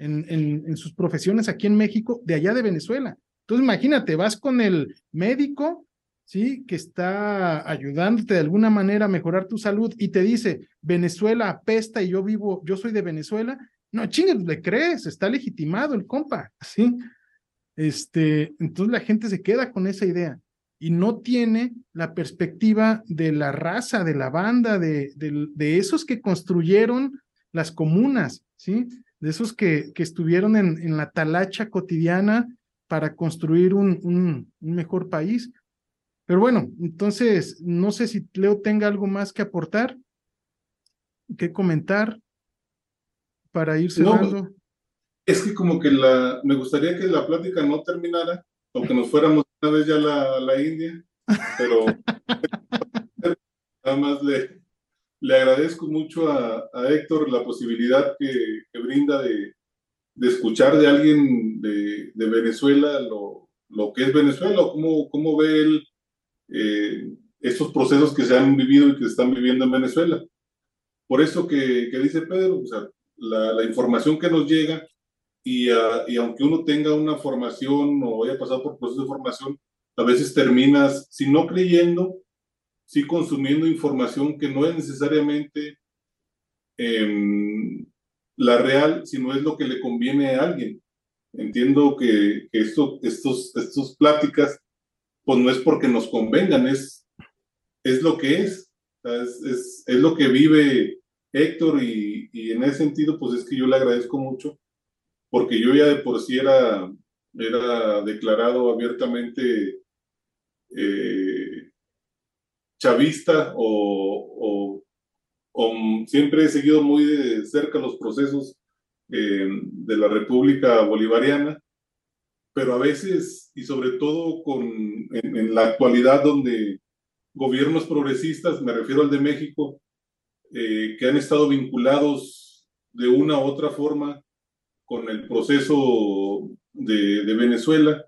en, sus profesiones aquí en México de allá de Venezuela. Entonces, imagínate, vas con el médico, ¿sí? Que está ayudándote de alguna manera a mejorar tu salud y te dice, Venezuela apesta y yo vivo, yo soy de Venezuela. No, chingues, le crees, está legitimado el compa, ¿sí? Este, entonces la gente se queda con esa idea y no tiene la perspectiva de la raza, de la banda, de, de, esos que construyeron las comunas, ¿sí? De esos que, que estuvieron en, en, la talacha cotidiana para construir un, un, mejor país. Pero bueno, entonces, no sé si Leo tenga algo más que aportar, que comentar para ir cerrando. es que como que la, me gustaría que la plática no terminara, aunque nos fuéramos una vez ya la, la India, pero nada más le, le agradezco mucho a, a Héctor la posibilidad que, brinda de, escuchar de alguien de, Venezuela lo, que es Venezuela, cómo, cómo ve él eh, estos procesos que se han vivido y que se están viviendo en Venezuela. Por eso que, dice Pedro, o sea, la, información que nos llega y, y, aunque uno tenga una formación o haya pasado por procesos de formación, a veces terminas, si no creyendo, sí consumiendo información que no es necesariamente eh, la real, sino es lo que le conviene a alguien. Entiendo que, que esto, estos, estos pláticas, pues no es porque nos convengan, es, es lo que es. Es, es, es lo que vive Héctor y, y en ese sentido, pues es que yo le agradezco mucho porque yo ya de por sí era, era declarado abiertamente eh, chavista o, siempre he seguido muy de cerca los procesos eh, de la República Bolivariana, pero a veces y sobre todo con, en, la actualidad donde gobiernos progresistas, me refiero al de México, eh, que han estado vinculados de una u otra forma con el proceso de, Venezuela,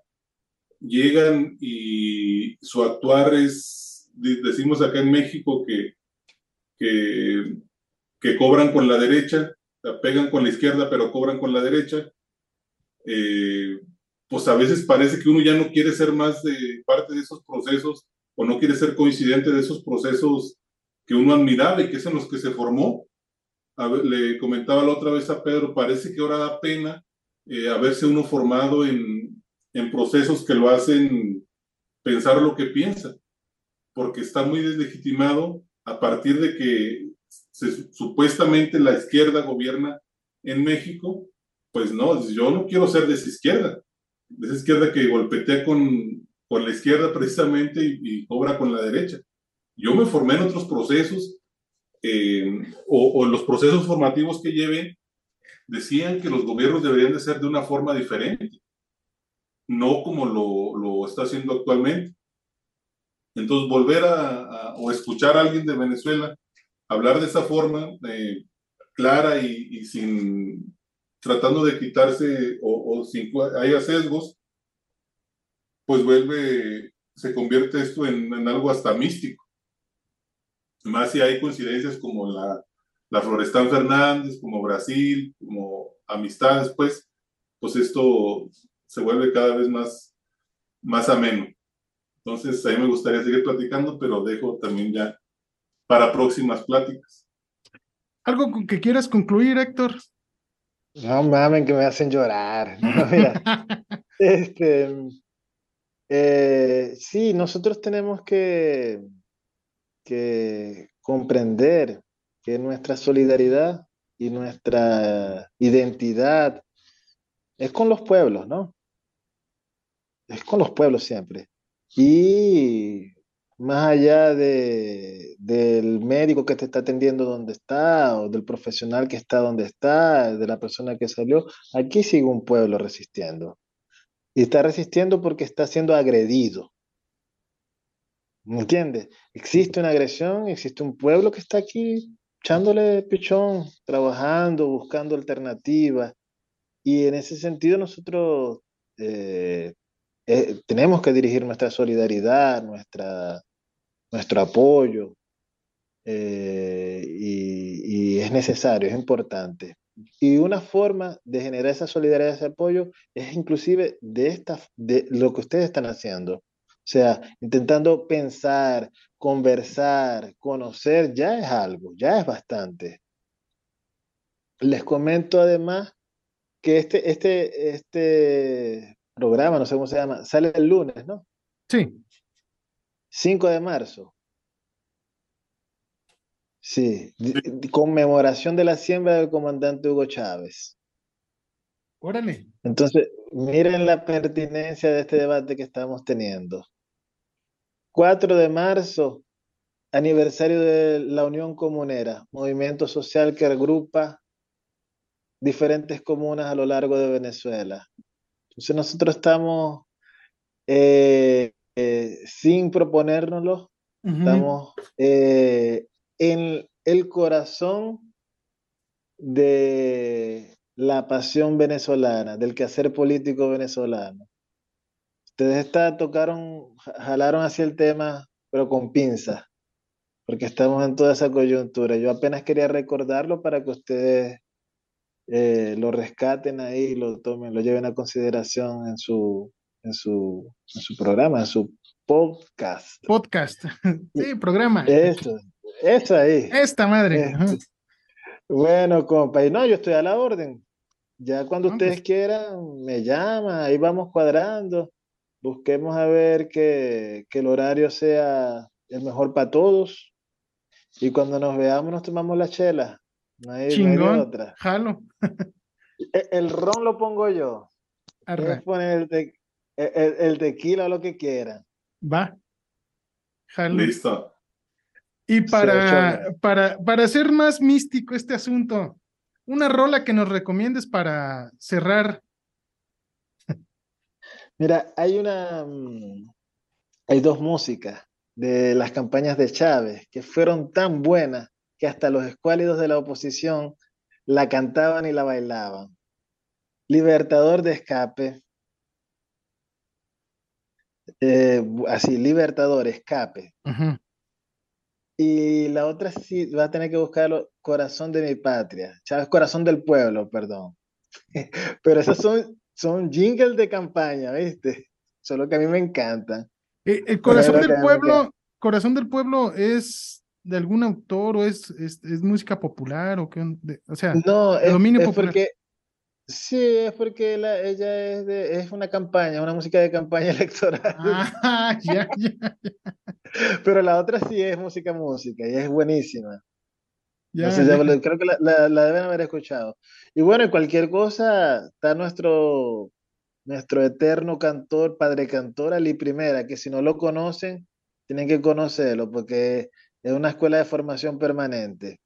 llegan y su actuar es, decimos acá en México, que, que, que cobran con la derecha, pegan con la izquierda, pero cobran con la derecha. Eh, pues a veces parece que uno ya no quiere ser más de parte de esos procesos o no quiere ser coincidente de esos procesos que uno admiraba y que es en los que se formó le comentaba la otra vez a Pedro, parece que ahora da pena eh, haberse uno formado en, en procesos que lo hacen pensar lo que piensa, porque está muy deslegitimado a partir de que se, supuestamente la izquierda gobierna en México, pues no, yo no quiero ser de esa izquierda, de esa izquierda que golpetea con, con la izquierda precisamente y, y cobra con la derecha. Yo me formé en otros procesos eh, o, o, los procesos formativos que lleven, decían que los gobiernos deberían de ser de una forma diferente, no como lo, lo está haciendo actualmente. Entonces, volver a, o escuchar a alguien de Venezuela hablar de esa forma eh, clara y, sin tratando de quitarse o, sin haya sesgos, pues vuelve, se convierte esto en, en algo hasta místico más si hay coincidencias como la, la Florestan Fernández, como Brasil, como amistades, pues, pues esto se vuelve cada vez más, más ameno. Entonces, a mí me gustaría seguir platicando, pero dejo también ya para próximas pláticas. ¿Algo con que quieras concluir, Héctor? No mamen, que me hacen llorar. No, mira, este, eh, sí, nosotros tenemos que, que comprender que nuestra solidaridad y nuestra identidad es con los pueblos, ¿no? Es con los pueblos siempre. Y más allá de, del médico que te está atendiendo donde está, o del profesional que está donde está, de la persona que salió, aquí sigue un pueblo resistiendo. Y está resistiendo porque está siendo agredido. ¿Me entiendes? Existe una agresión, existe un pueblo que está aquí echándole pichón, trabajando, buscando alternativas. Y en ese sentido nosotros eh, eh, tenemos que dirigir nuestra solidaridad, nuestra, nuestro apoyo eh, y, y es necesario, es importante. Y una forma de generar esa solidaridad, ese apoyo, es inclusive de, esta, de lo que ustedes están haciendo. O sea, intentando pensar, conversar, conocer, ya es algo, ya es bastante. Les comento además que este, este, este programa, no sé cómo se llama, sale el lunes, ¿no? Sí. 5 de marzo. Sí, conmemoración de la siembra del comandante Hugo Chávez. Órale. Entonces, miren la pertinencia de este debate que estamos teniendo. 4 de marzo, aniversario de la Unión Comunera, movimiento social que agrupa diferentes comunas a lo largo de Venezuela. Entonces nosotros estamos eh, eh, sin proponérnoslo, estamos eh, en el corazón de la pasión venezolana, del quehacer político venezolano. Ustedes está, tocaron, jalaron hacia el tema, pero con pinzas, porque estamos en toda esa coyuntura. Yo apenas quería recordarlo para que ustedes eh, lo rescaten ahí, lo tomen, lo lleven a consideración en su, en su, en su programa, en su podcast. Podcast, sí, programa. Eso, eso ahí. Esta madre. Este, bueno, compa, y no, yo estoy a la orden. Ya cuando ustedes pues. quieran, me llaman, ahí vamos cuadrando. Busquemos a ver que, que el horario sea el mejor para todos. Y cuando nos veamos, nos tomamos la chela. No hay, no hay de Chingón. otra. Jalo. E- El ron lo pongo yo. Poner el, te- el- el- el tequila o lo que quieran. Va. Jalo. Listo. Y para, para, para hacer más místico este asunto, una rola que nos recomiendes para cerrar. Mira, hay una, mm, hay dos músicas de las campañas de Chávez que fueron tan buenas que hasta los escuálidos de la oposición la cantaban y la bailaban. Libertador de escape, eh, así, Libertador, escape. Y la otra sí va a tener que buscarlo, Corazón de mi patria. Chávez, Corazón del pueblo, perdón. Pero esos son, son jingles de campaña, ¿viste? Solo que a mí me encantan. Eh, el corazón del que- pueblo, corazón del pueblo es de algún autor o es, es, es música popular o qué, de- o sea, No, es, dominio es popular. porque, sí, es porque la- ella es, de, es una campaña, una música de campaña electoral. Ah, ya, ya, Pero la otra sí es música, música, y es buenísima. ya, Entonces, ya ya. creo que la, la- la deben haber escuchado. Y bueno, y cualquier cosa, está nuestro, nuestro eterno cantor, padre cantor, Ali Primera, que si no lo conocen, tienen que conocerlo, porque es una escuela de formación permanente.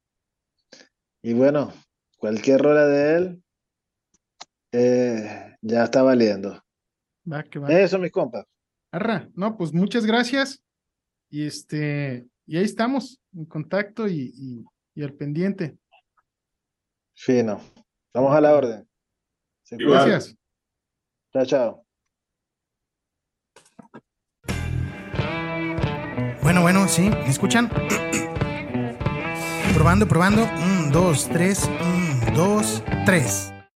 Y bueno, cualquier rola de él eh, ya está valiendo. Va, que va. Eso, mis compas. Arra, no, pues muchas gracias. Y este, y ahí estamos, en contacto y, y, y al pendiente. Fino. Vamos a la orden. Se. Gracias. Chao, chao. Bueno, bueno, sí, ¿me escuchan? probando, probando. Un, dos, tres, un, dos, tres.